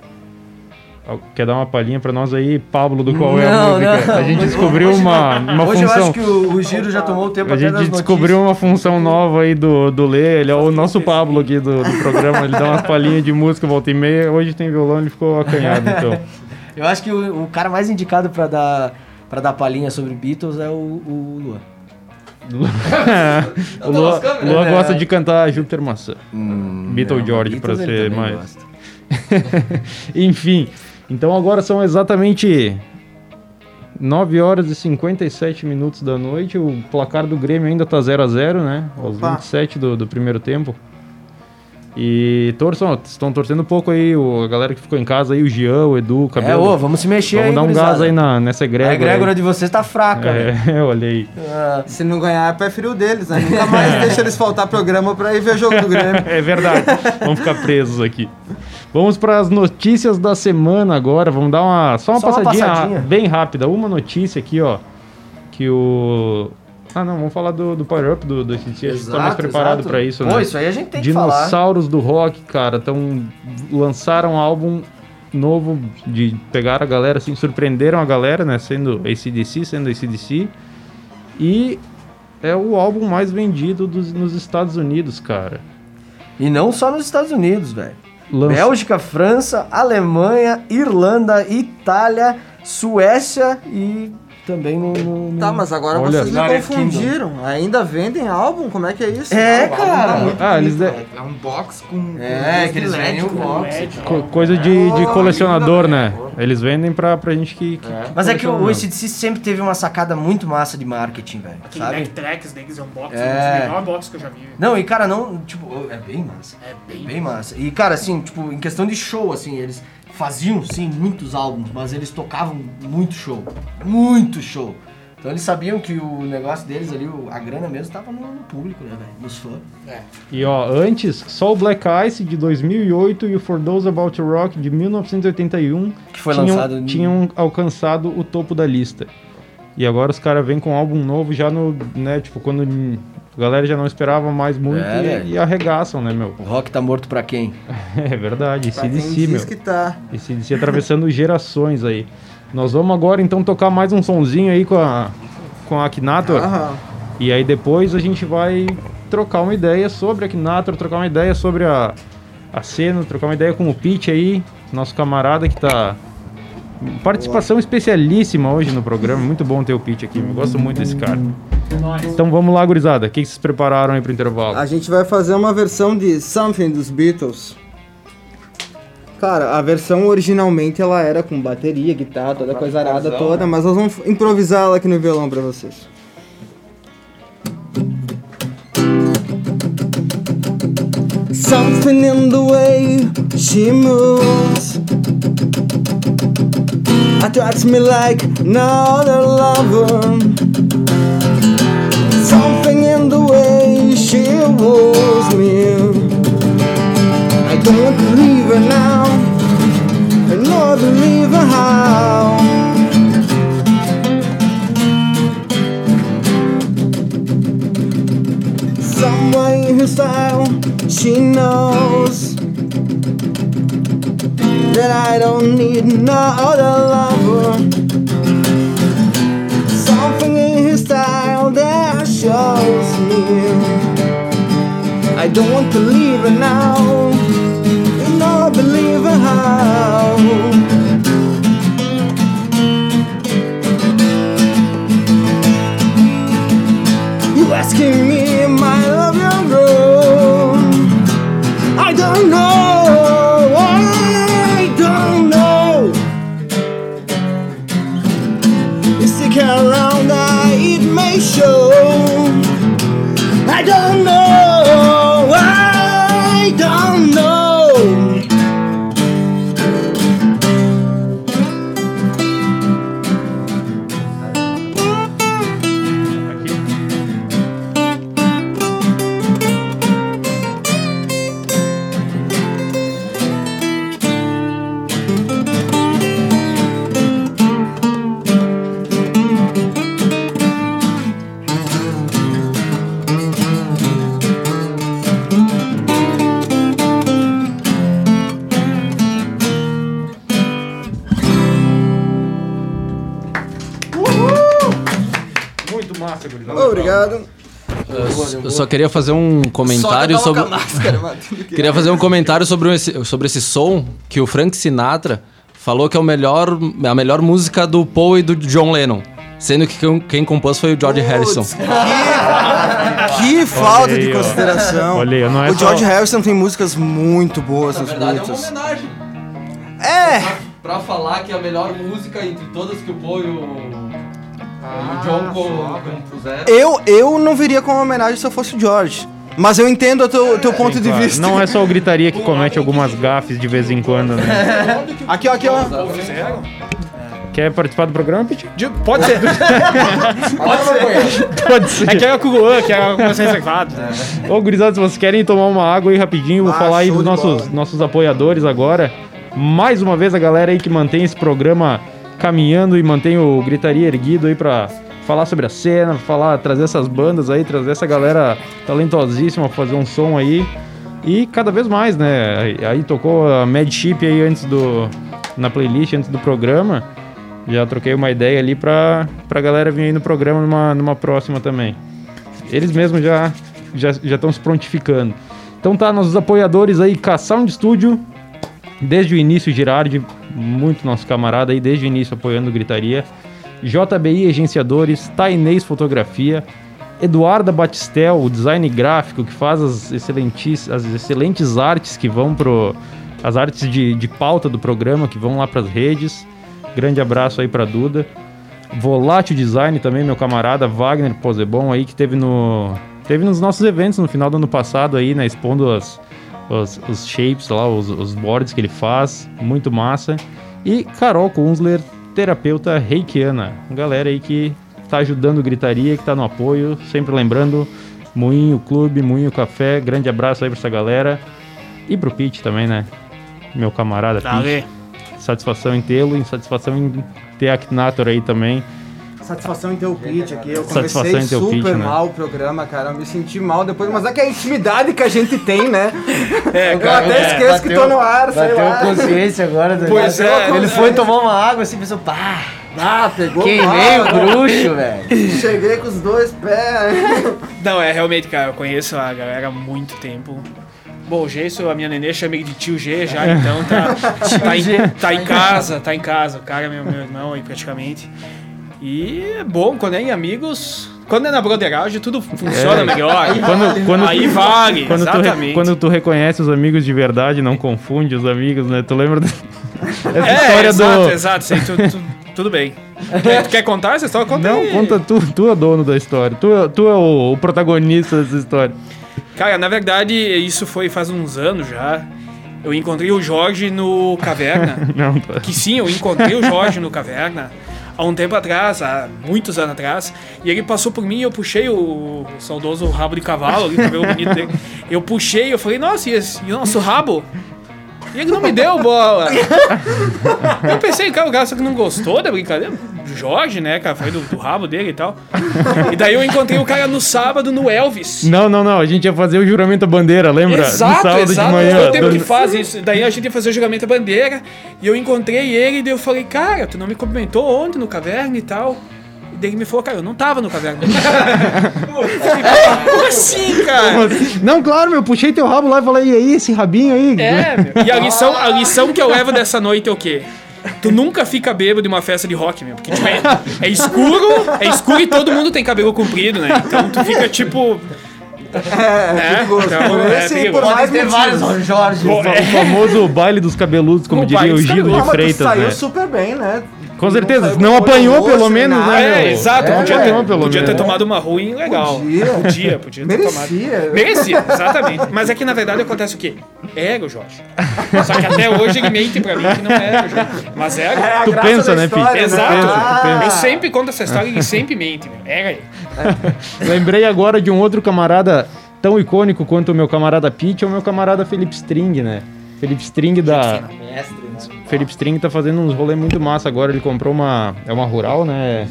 Quer dar uma palhinha pra nós aí, Pablo, do qual é a Não, música? não. A gente Hoje- descobriu hoje- uma, uma Hoje função. eu acho que o, o giro já tomou o tempo A gente descobriu notícias. uma função nova aí do, do Lê, ele é o nosso Pablo aqui do, do programa, ele dá umas palhinhas de música volta e meia, hoje tem violão, ele ficou acanhado, então. Eu acho que o, o cara mais indicado pra dar, pra dar palhinha sobre Beatles é o, o Luan. o Luan, o Luan gosta de cantar Júpiter Maçã. Beatle Não, George, pra ser mais... Enfim, então agora são exatamente 9 horas e 57 minutos da noite, o placar do Grêmio ainda tá 0 a 0 né? Aos Opa. 27 do, do primeiro tempo. E torçam, estão torcendo um pouco aí, o, a galera que ficou em casa aí, o Jean, o Edu, o É, Cabelo. ô, vamos se mexer Vamos aí, dar um gás aí na, nessa A egrégora. egrégora aí. de vocês tá fraca, velho. É, olha aí. Ah, Se não ganhar, é pé frio deles, né? Nunca mais deixa eles faltar programa pra ir ver jogo do Grêmio. É verdade. Vamos ficar presos aqui. Vamos para as notícias da semana agora. Vamos dar uma só uma, Só uma passadinha, passadinha. bem rápida. Uma notícia aqui, ó, que o Ah, não, vamos falar do, do Power Up do, do. Acho que tá mais Exato, preparado exato. para isso, Pô, né? isso aí a gente tem que falar. Dinossauros do Rock, cara, tão lançaram um álbum novo de pegar a galera assim, surpreenderam a galera, né, sendo ACDC, sendo ACDC. E é o álbum mais vendido dos, nos Estados Unidos, cara. E não só nos Estados Unidos, velho. Lança- Bélgica, França, Alemanha, Irlanda, Itália, Suécia e também no. no- no- Tá, mas agora Olha, vocês me confundiram. Ainda vendem álbum? Como é que é isso? É, Ah, cara. Ah, eles de- É um box com. É, que eles vendem o com box. LED. Co- coisa de, de colecionador, né? Eles vendem pra, pra gente que. que Mas é que o. ACDC sempre teve uma sacada muito massa de marketing, velho. Aquele Sabe? backtracks deles é um box, É. um dos melhores box que eu já vi. Não, e cara, não. Tipo, é bem massa. É bem. Bem massa. E, cara, assim, tipo, em questão de show, assim, eles faziam, sim, muitos álbuns, mas eles tocavam muito show. Muito show. Então eles sabiam que o negócio deles ali, a grana mesmo, tava no, no público, né, velho? Nos fãs. E ó, antes, só o Black Ice de 2008 e o For Those About to Rock de 1981 Que foi tinham, lançado em- tinham alcançado o topo da lista. E agora os caras vêm com um álbum novo já no, né, tipo, quando a galera já não esperava mais muito É, e- velho. e, arregaçam, né, meu? O rock tá morto pra quem? É verdade, Pra quem CDC, meu. que tá. E CDC atravessando gerações aí. Nós vamos agora então tocar mais um sonzinho aí com a, com a Akinator. Aham. E aí depois a gente vai trocar uma ideia sobre a Akinator, trocar uma ideia sobre a, a cena, trocar uma ideia com o Pete aí, nosso camarada que tá Participação especialíssima hoje no programa. Muito bom ter o Pete aqui. Eu gosto muito desse cara. Então vamos lá, gurizada. O que vocês prepararam aí pro intervalo? A gente vai fazer uma versão de Something dos Beatles. Cara, a versão originalmente ela era com bateria, guitarra, toda coisa arada toda, mas nós vamos improvisar ela aqui no violão pra vocês. Something in the way she moves attracts me like no other lover. Something in the way she woos me. I don't believe her now. I to leave her how. Somewhere in her style, she knows that I don't need no other lover. Something in his style that shows me I don't want to leave her now. You know, believe her how. Só queria fazer um comentário sobre. máscara, mano. Que- Queria fazer um comentário sobre esse, sobre esse som que o Frank Sinatra falou que é o melhor, a melhor música do Paul e do John Lennon. Sendo que quem, quem compôs foi o George Harrison. Que falta Olha aí, de consideração. Não é o George só- Harrison tem músicas muito boas nos Beatles. homenagem. É, Pra falar que é a melhor música entre todas que o Paul e o, Ah, o John compuseram. eu, eu não viria como homenagem se eu fosse o George. Mas eu entendo o teu, teu ponto de Claro, vista. Não é só o gritaria que comete algumas gafes de vez em quando, né? Aqui, ó, aqui, ó. Quer participar do programa, Pete? De- Pode ser. Pode ser. É que é o Kuguan, que é o você reservado. Ô, gurizada, se vocês querem tomar uma água aí rapidinho, vou Ah, falar aí dos nossos, bola. nossos apoiadores agora. Mais uma vez, a galera aí que mantém esse programa caminhando e mantém o Gritaria erguido aí pra falar sobre a cena, falar, trazer essas bandas aí, trazer essa galera talentosíssima pra fazer um som aí. E cada vez mais, né? Aí, tocou a Mad Chip aí antes do. na playlist, antes do programa. Já troquei uma ideia ali pra, pra galera vir aí no programa numa, numa próxima também. Eles mesmos já já estão se prontificando. Então tá, nossos apoiadores aí, K-Sound Studio, desde o início, Girardi, muito nosso camarada aí, desde o início apoiando Gritaria. JBI Agenciadores, Tainês Fotografia, Eduarda Batistel, o design gráfico que faz as excelentes, as excelentes artes que vão pro. as artes de, de pauta do programa que vão lá pras redes. Grande abraço aí pra Duda. Volátil Design também, meu camarada Wagner Posebon aí, que teve no. Teve nos nossos eventos no final do ano passado aí, né? Expondo as, os, os shapes lá, os, os boards que ele faz. Muito massa. E Carol Kunzler, terapeuta reikiana. Galera aí que tá ajudando Gritaria, que tá no apoio. Sempre lembrando, Moinho Clube, Moinho Café. Grande abraço aí pra essa galera. E pro Pete também, né? Meu camarada Pete. Satisfação em tê-lo e satisfação em ter a Akinator aí também. Satisfação em ter o pitch aqui. Eu Satisfação comecei super pitch, né? mal o programa, cara. Eu me senti mal depois, mas é que é a intimidade que a gente tem, né? É, eu cara, até é. esqueço que tô no ar, sei Bateu lá. consciência agora. né? Pois Bateu é, Ele foi tomar uma água assim, pensou, pá, Ah, pegou queimei o bruxo, velho. Cheguei com os dois pés. Não, é realmente, cara, eu conheço a galera há muito tempo. Bom, o Geisso, a minha nenê chama ele de tio G já, então tá, tá, em, tá em casa, tá em casa. O cara é meu, meu irmão aí praticamente. E é bom, quando é em amigos, quando é na broderagem, tudo funciona É. melhor. Quando, quando aí tu- vale, quando tu, exatamente. quando tu reconhece os amigos de verdade, não confunde os amigos, né? Tu lembra dessa é, história exato, do. exato, sei, tu- tu- tudo bem. Quer, tu quer contar essa história? Conta Não, aí. conta tu, tu é dono da história. Tu, é- tu é o, o protagonista dessa história. Cara, na verdade, isso foi faz uns anos já. Eu encontrei o Jorge no Caverna. Não, tá. Que sim, eu encontrei o Jorge no Caverna há um tempo atrás, há muitos anos atrás. E ele passou por mim e eu puxei o, o saudoso rabo de cavalo ali, cabelo bonito dele. Eu puxei, eu falei, nossa, e, esse, e o nosso rabo? E ele não me deu bola. Eu pensei, cara, o cara só que não gostou da brincadeira. Jorge, né, cara, foi do, do rabo dele e tal. E daí eu encontrei o cara no sábado no Elvis. Não, não, não. A gente ia fazer o juramento à bandeira, lembra? Exato, no sábado exato. de manhã. Todo tempo que faz isso. Daí a gente ia fazer o juramento da bandeira e eu encontrei ele e daí eu falei, cara, tu não me cumprimentou ontem no caverna e tal. E daí ele me falou, cara, eu não tava no caverna. Como assim, cara? Não, claro, meu. Puxei teu rabo lá e falei, e aí, esse rabinho aí? É, meu. E a lição, a lição que eu levo dessa noite é o quê? Tu nunca fica bêbado de uma festa de rock, meu. Porque tipo, é, é escuro, é escuro e todo mundo tem cabelo comprido, né? Então tu fica tipo. É, perigoso. então, é esse e perigoso. por mais Tem vários. Jorge. O, fa- o famoso baile dos cabeludos, como O diria o Gil de Freitas, saiu né? super bem, né? Com certeza, não com apanhou pelo menos, nada. né, É, exato, É, podia, ganhou ter, pelo podia ter tomado uma ruim legal. Podia. podia, podia ter tomado. Merecia. Merecia, exatamente. Mas é que na verdade acontece o quê? Era o Jorge. Só que até hoje ele mente pra mim que não era o Jorge. Mas era. É a Tu pensa, né, história, Pete? Exato. pensa. Eu sempre conto essa história e ele sempre mente, meu. Era ele. Lembrei agora de um outro camarada tão icônico quanto o meu camarada Pete, é o meu camarada Felipe String, né? Felipe String da. Felipe String tá fazendo uns rolês muito massa agora. Ele comprou uma. É uma rural, né?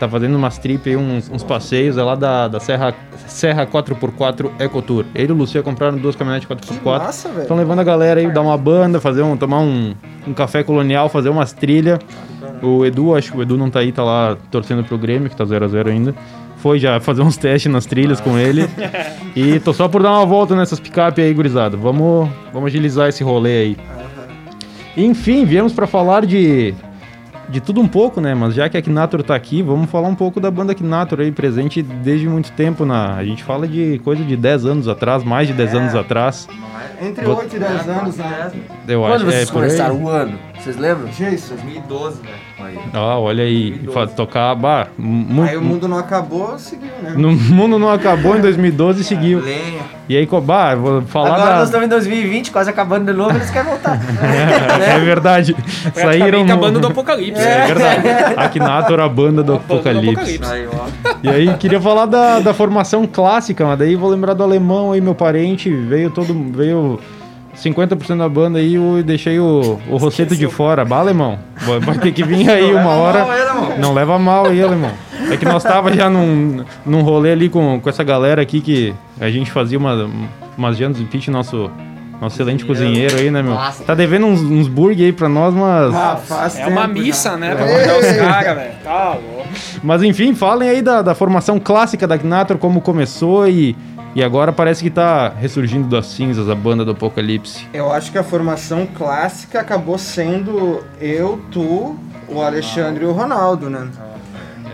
Tá fazendo umas trip aí, uns, uns passeios, é lá da, da Serra, Serra 4x4 Ecotour. Ele e o Lucia compraram duas caminhonetes 4x4. massa, velho. Estão levando a galera aí, dar uma banda, fazer um, tomar um, um café colonial, fazer umas trilhas. O Edu, acho que o Edu não tá aí, tá lá torcendo pro Grêmio, que tá 0x0 ainda. Foi já fazer uns testes nas trilhas com ele. E tô só por dar uma volta nessas picape aí, gurizada. Vamos, vamos agilizar esse rolê aí. Enfim, viemos pra falar de de tudo um pouco, né? Mas já que a Knator tá aqui, vamos falar um pouco da banda Knator aí, presente desde muito tempo na. A gente fala de coisa de 10 anos atrás, mais de 10 anos atrás. Entre Vou- 8 e 10 anos, né? Eu Quando acho vocês é, começaram o ano? Vocês lembram? Isso. 2012, velho. Aí. Ah, olha aí, tocar, bah, mu- Aí o mundo não acabou, seguiu, né? no mundo não acabou em 2012 e seguiu. Lenha. E aí, bah, vou falar Agora da... nós estamos em 2020, quase acabando de novo, eles querem voltar. É verdade. Saíram Praticamente a banda do Apocalipse. É verdade. Akinator, a banda do A banda do Apocalipse. Apocalipse. Aí, ó. E aí, queria falar da, da formação clássica, mas daí vou lembrar do alemão aí, meu parente, veio todo. veio 50% da banda aí eu deixei o, o Rosseto de fora. Bah, alemão, vai, ter que vir aí uma hora. Não leva mal aí, alemão. É que nós tava já num, num rolê ali com, com essa galera aqui que a gente fazia uma, umas jantas de pitch, nosso, nosso excelente cozinheiro aí, né, meu? Tá devendo uns, uns burger aí pra nós, mas. Ah, faz É uma tempo missa, já. né? Pra convidar os caras, velho. Tá louco. Mas enfim, falem aí da, da formação clássica da Gnator, como começou e, e agora parece que tá ressurgindo das cinzas a banda do Apocalipse. Eu acho que a formação clássica acabou sendo eu, tu, o Alexandre e o Ronaldo, né?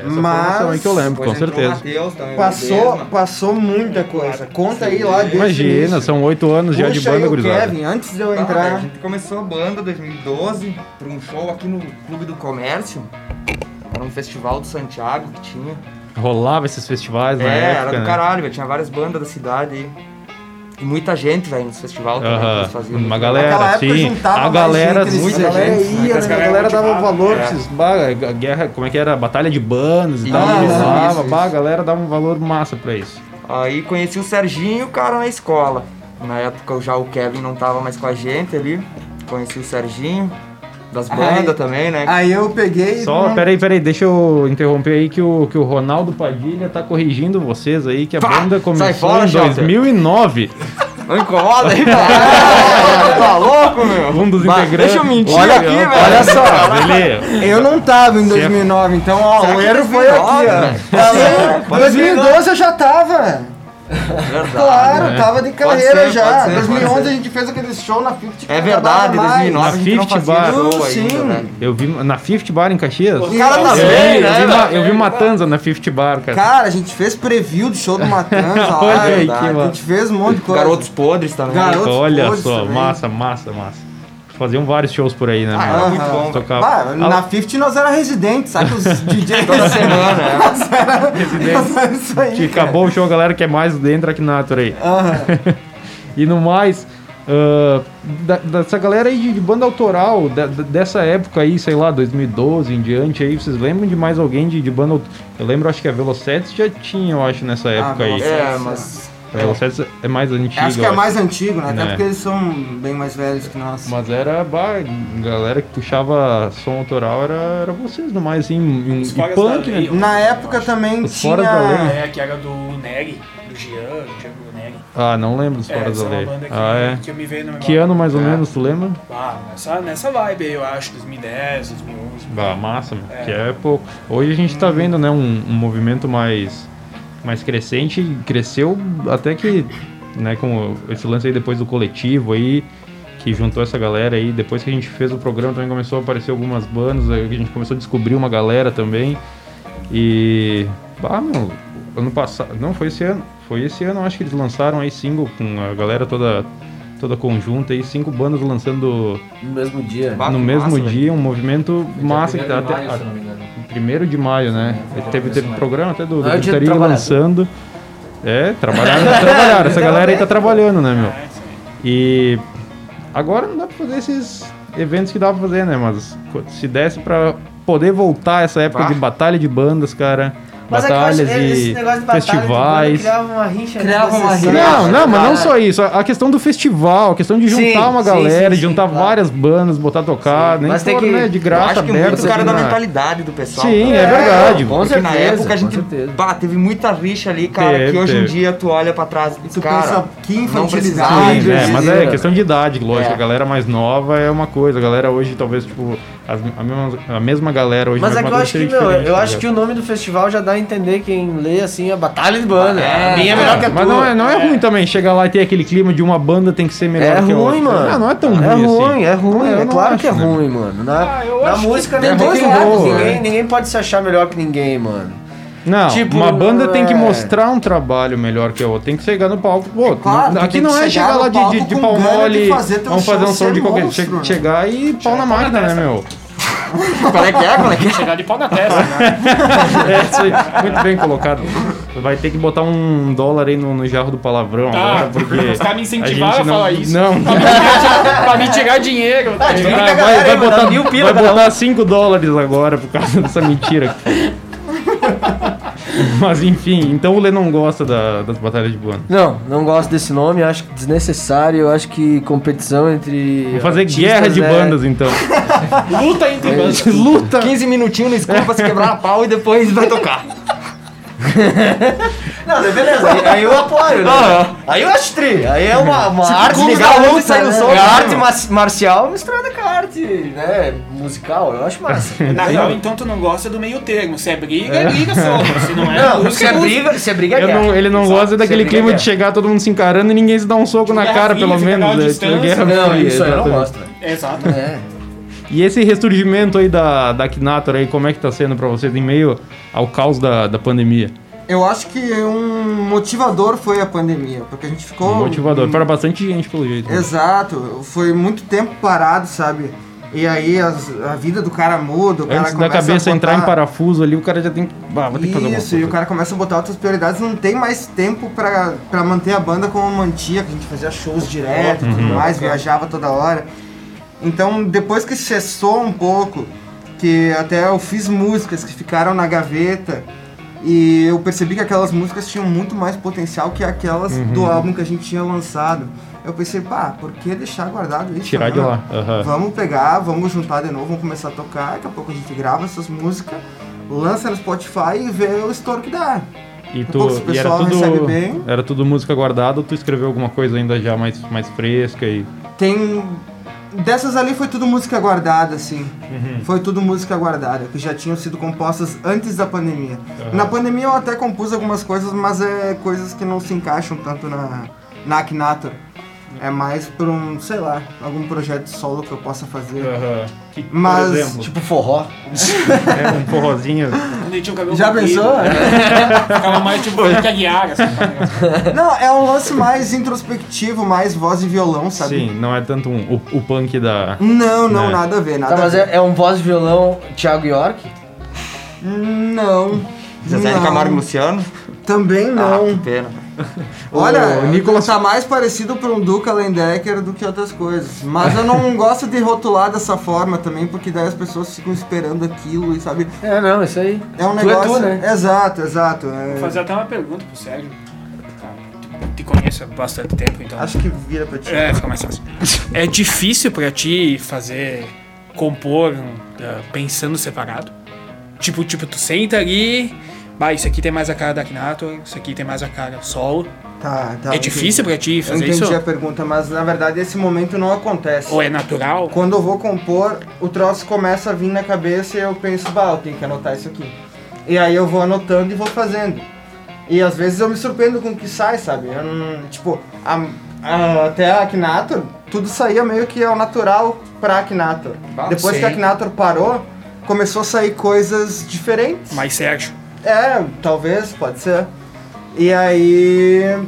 formação aí que eu lembro, com certeza. o Matheus também. Passou, Medina. passou muita coisa. Conta aí lá desde Imagina, início. são oito anos já de Puxa banda, gurizada. Kevin, antes de eu Tá, velho, entrar. a gente começou a banda em 2012 para um show aqui no Clube do Comércio. Era um festival do Santiago que tinha. Rolava esses festivais na é, época, era do né? caralho, velho. Tinha várias bandas da cidade aí. E muita gente, velho, nos festivais também que Aham, eles faziam. Uma Naquela galera, época sim. juntava A galera, gente, muita galera gente, ia, né? A galera galera dava valor é. pra esses. bah, a guerra, como é que era? Batalha de bandas e tal. Isso, rolava, isso, bah, a isso. galera dava um valor massa pra isso. Aí conheci o Serginho, cara, na escola. Na época já o Kevin não tava mais com a gente ali. Conheci o Serginho, das bandas também, né? Aí eu peguei. Só, não- peraí, peraí, deixa eu interromper aí que o, que o Ronaldo Padilha tá corrigindo vocês aí, que a Pá, banda sai começou fora, em Jota. 2009. Não incomoda aí, cara. tá louco, meu? Um dos Bah, integrantes. Deixa eu mentir Olha aqui, velho. Olha só, Beleza. eu não tava em Se é- 2009, então ó, Será o erro foi 2009, aqui, ó. Pode 2012 eu já tava. Verdade. Claro, É. tava de carreira ser, já. ser, 2011 pode ser. a gente fez aquele show na 50 que É não verdade, acabava mais. 2009 a gente não 50 fazia bar. show Sim. ainda, velho. Eu vi na 50 Bar em Caxias. O cara tá É, bem, eu, vi né? ma- eu vi Matanza na 50 Bar, cara. Cara, a gente fez preview do show do Matanza lá. Olha aí, verdade. que A gente fez um monte de coisa. Garotos podres também. Garotos Olha podres só, também. massa, massa, massa. Faziam vários shows por aí, né? Ah, era muito bom. Tocava. Ah, na Ah, 50 nós era residente, sabe? Os DJs Toda semana, é. Nós era, nós era isso aí. que cara. acabou o show, a galera que é mais dentro aqui na Natura aí. E no mais, ah, da- dessa galera aí de, de banda autoral, da- da- dessa época aí, sei lá, 2012 em diante aí, vocês lembram de mais alguém de, de banda Eu lembro, acho que a Velocets já tinha, eu acho, nessa época aí. Velocets. É, mas. A Velocets é mais antiga. Acho que é mais antigo, né? Até É. porque eles são bem mais velhos que nós. Mas era bah, galera que puxava som autoral, era, era vocês, no mais assim, em, Foras punk, da né? Na época também Os Foras da tinha. Lei. É, que era do Neri, do Jean, do Thiago Neri. Ah, não lembro dos É, da é uma Lei. banda que, Ah, é. que eu me veio na memória. Que ano mais ou É. menos, tu lembra? Ah, nessa, nessa vibe aí, eu acho, 2010, 2011. Bah, massa, É. que é pouco. Hoje a gente tá vendo, né, um, um movimento mais, mais crescente, cresceu até que, né, com esse lance aí depois do coletivo aí, que juntou essa galera aí, depois que a gente fez o programa também começou a aparecer algumas bandas, aí a gente começou a descobrir uma galera também, e, bah, meu, ano passado, não, foi esse ano, foi esse ano, acho que eles lançaram aí single com a galera toda, toda conjunta aí, cinco bandas lançando No mesmo dia. Bah, no mesmo massa, velho. dia, um movimento massa que tá até. Maio, se não me engano. Primeiro de maio, né? teve, teve programa até do, do é o dia do Gritaria trabalhador. lançando. É, trabalharam, trabalharam. Essa galera aí tá trabalhando, né, meu? E agora não dá pra fazer esses eventos que dá pra fazer, né? Mas se desse pra poder voltar essa época Bah. de batalha de bandas, cara. Mas é que eu acho batalhas que esse e negócio de batalha de banda festivais. criava uma rixa. Criava uma rixa. Não, não, mas não só isso. A questão do festival, a questão de juntar Sim, uma sim, galera, sim, de juntar sim, claro. várias bandas, botar a tocar, nem Mas tem for, que- né, de Eu graça, acho que aberto. muito cara assim, da na- mentalidade do pessoal. Sim, cara. é verdade. Com Porque na certeza, época a gente certeza. pá, teve muita rixa ali, cara, Teve, que hoje teve. em dia tu olha pra trás e Tu cara, pensa, que infantilidade. Sim, é, mas é questão de idade, lógico. É. A galera mais nova é uma coisa, a galera hoje talvez, tipo, a, mesma, a mesma galera hoje Mas é que eu acho que, meu, eu tá acho que ligado? o nome do festival já dá entender quem lê assim a batalha de banda. É, a minha é melhor que a Mas tua. não é, não é ruim também chegar lá e ter aquele clima de uma banda tem que ser melhor É que a outra. ruim, mano. Não, não é tão ruim É assim. ruim, é ruim. É, eu É, claro acho, que é né? ruim, mano. Na, Ah, na música tem tem dois lados. Ninguém, é. ninguém pode se achar melhor que ninguém, mano. Não, Tipo, uma banda tem que é. mostrar um trabalho melhor que a outra. Tem que chegar no palco. Pô, Claro, não- aqui não é chegar chegar lá de, de, de pau mole. Vamos fazer um som de qualquer. monstro, che- né? Chegar e pau na máquina, né, meu? Qual é que é? Qual é que é? Chegar de pau na testa, né? É isso aí, muito bem colocado. Vai ter que botar um dólar aí no, no jarro do palavrão Tá, agora, porque. os caras me incentivaram gente a falar isso. Não, pra me tirar dinheiro. tá vai, galera vai, aí, vai botar, mil pila vai botar 5 dólares agora por causa dessa mentira. Mas enfim, então o Lê não gosta da- das batalhas de banda. Não, não gosto desse nome, acho que desnecessário, eu acho que competição entre. Vamos fazer guerra de é- bandas então. Luta entre bandas. Luta! 15 minutinhos no escuro pra se quebrar a pau e depois vai tocar. Não, beleza, aí, aí eu apoio, né? Aí eu acho tri. Aí é uma, uma arte legal, luta luta, sai no né? som, É né, arte mar- marcial misturada com a arte, né? Musical, eu acho massa. Na real, então tu não gosta do meio termo. Se é briga, é briga só. Se não é, Não, música, se é é música. briga, se é briga é não- ele não Exato, gosta daquele é é clima de guerra. chegar todo mundo se encarando e ninguém se dá um soco na Guerra cara, fria, pelo menos. né? Não, isso aí eu não gosto. Exato. É. E esse ressurgimento aí da, da Knator aí, como é que tá sendo pra vocês em meio ao caos da, da pandemia? Eu acho que um motivador foi a pandemia, porque a gente ficou. Um motivador para bastante gente, pelo jeito. né? Exato, foi muito tempo parado, sabe? E aí as- a vida do cara muda, o cara Antes da começa cabeça a entrar em botar- parafuso ali, o cara já tem que. Ah, vou ter que fazer Isso, e o cara começa a botar outras prioridades, não tem mais tempo pra, pra manter a banda como mantia, que a gente fazia shows direto e Uhum. tudo mais, viajava toda hora. Então, depois que cessou um pouco, que até eu fiz músicas que ficaram na gaveta, e eu percebi que aquelas músicas tinham muito mais potencial que aquelas Uhum. do álbum que a gente tinha lançado. Eu pensei, pá, por que deixar guardado isso? Tirar né, de lá. aham. Vamos pegar, vamos juntar de novo, vamos começar a tocar, daqui a pouco a gente grava essas músicas, lança no Spotify e vê o estouro que dá. E, tu, o e era tudo, bem. era tudo música guardada ou tu escreveu alguma coisa ainda já mais, mais fresca e. Tem Dessas ali foi tudo música guardada, assim. Uhum. Foi tudo música guardada, que já tinham sido compostas antes da pandemia. Aham. Na pandemia eu até compus algumas coisas, mas é coisas que não se encaixam tanto na, na Akinator. É mais pra um, sei lá, algum projeto solo que eu possa fazer. Aham. Que, por Mas, exemplo? Tipo forró. É, um forrozinho. Já pensou? Ficava mais tipo que Aguiar, assim. Não, é um lance mais introspectivo, mais voz e violão, sabe? Sim, não é tanto um, o, o punk da. Não, não, né? nada a ver, nada Tá, mas a ver. é, é um voz de violão Thiago York? Não. Zezé de não. Camargo e Luciano? Também Ah, não. que pena. Olha, O Nicolas- tá mais parecido pra um Duca Lendecker do que outras coisas. Mas eu não gosto de rotular dessa forma também, porque daí as pessoas ficam esperando aquilo e sabe. É, não, isso aí. É um Tu é negócio. tu, né? Exato, exato. é- Vou fazer até uma pergunta pro Sérgio. Tá, te- Te conheço há bastante tempo, então. Acho que vira pra ti. É, fica mais fácil. É difícil pra ti fazer, compor uh, pensando separado? Tipo, tipo, tu senta ali, bah, isso aqui tem mais a cara da Akinator, isso aqui tem mais a cara solo. Tá, tá. é difícil pra ti Eu fazer entendi isso? a pergunta, mas na verdade esse momento não acontece. Ou é natural? Quando eu vou compor, o troço começa a vir na cabeça e eu penso, bah, eu tenho que anotar isso aqui. E aí eu vou anotando e vou fazendo. E às vezes eu me surpreendo com o que sai, sabe? Eu não, tipo, a- a- até a Akinator, tudo saía meio que ao natural pra Akinator. Bah, Depois sei. que a Akinator parou, começou a sair coisas diferentes. Mais Sérgio. É, talvez, pode ser. E aí.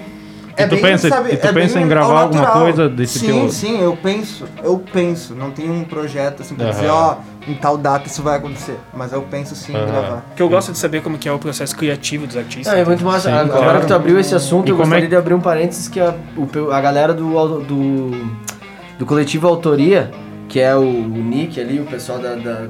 E tu pensa- e tu é pensa bem em gravar alguma coisa desse sim, teu- Sim, eu penso, eu penso. Não tenho um projeto assim pra Aham. dizer, ó, em tal data isso vai acontecer. Mas eu penso sim em Aham. gravar. Que eu gosto de saber como que é o processo criativo dos artistas. Não, é muito massa. Sim, Agora claro. que tu abriu esse assunto, E eu é gostaria que- de abrir um parênteses que a, o a galera do, do, do coletivo Autoria, que é o, o Nick ali, o pessoal da, da-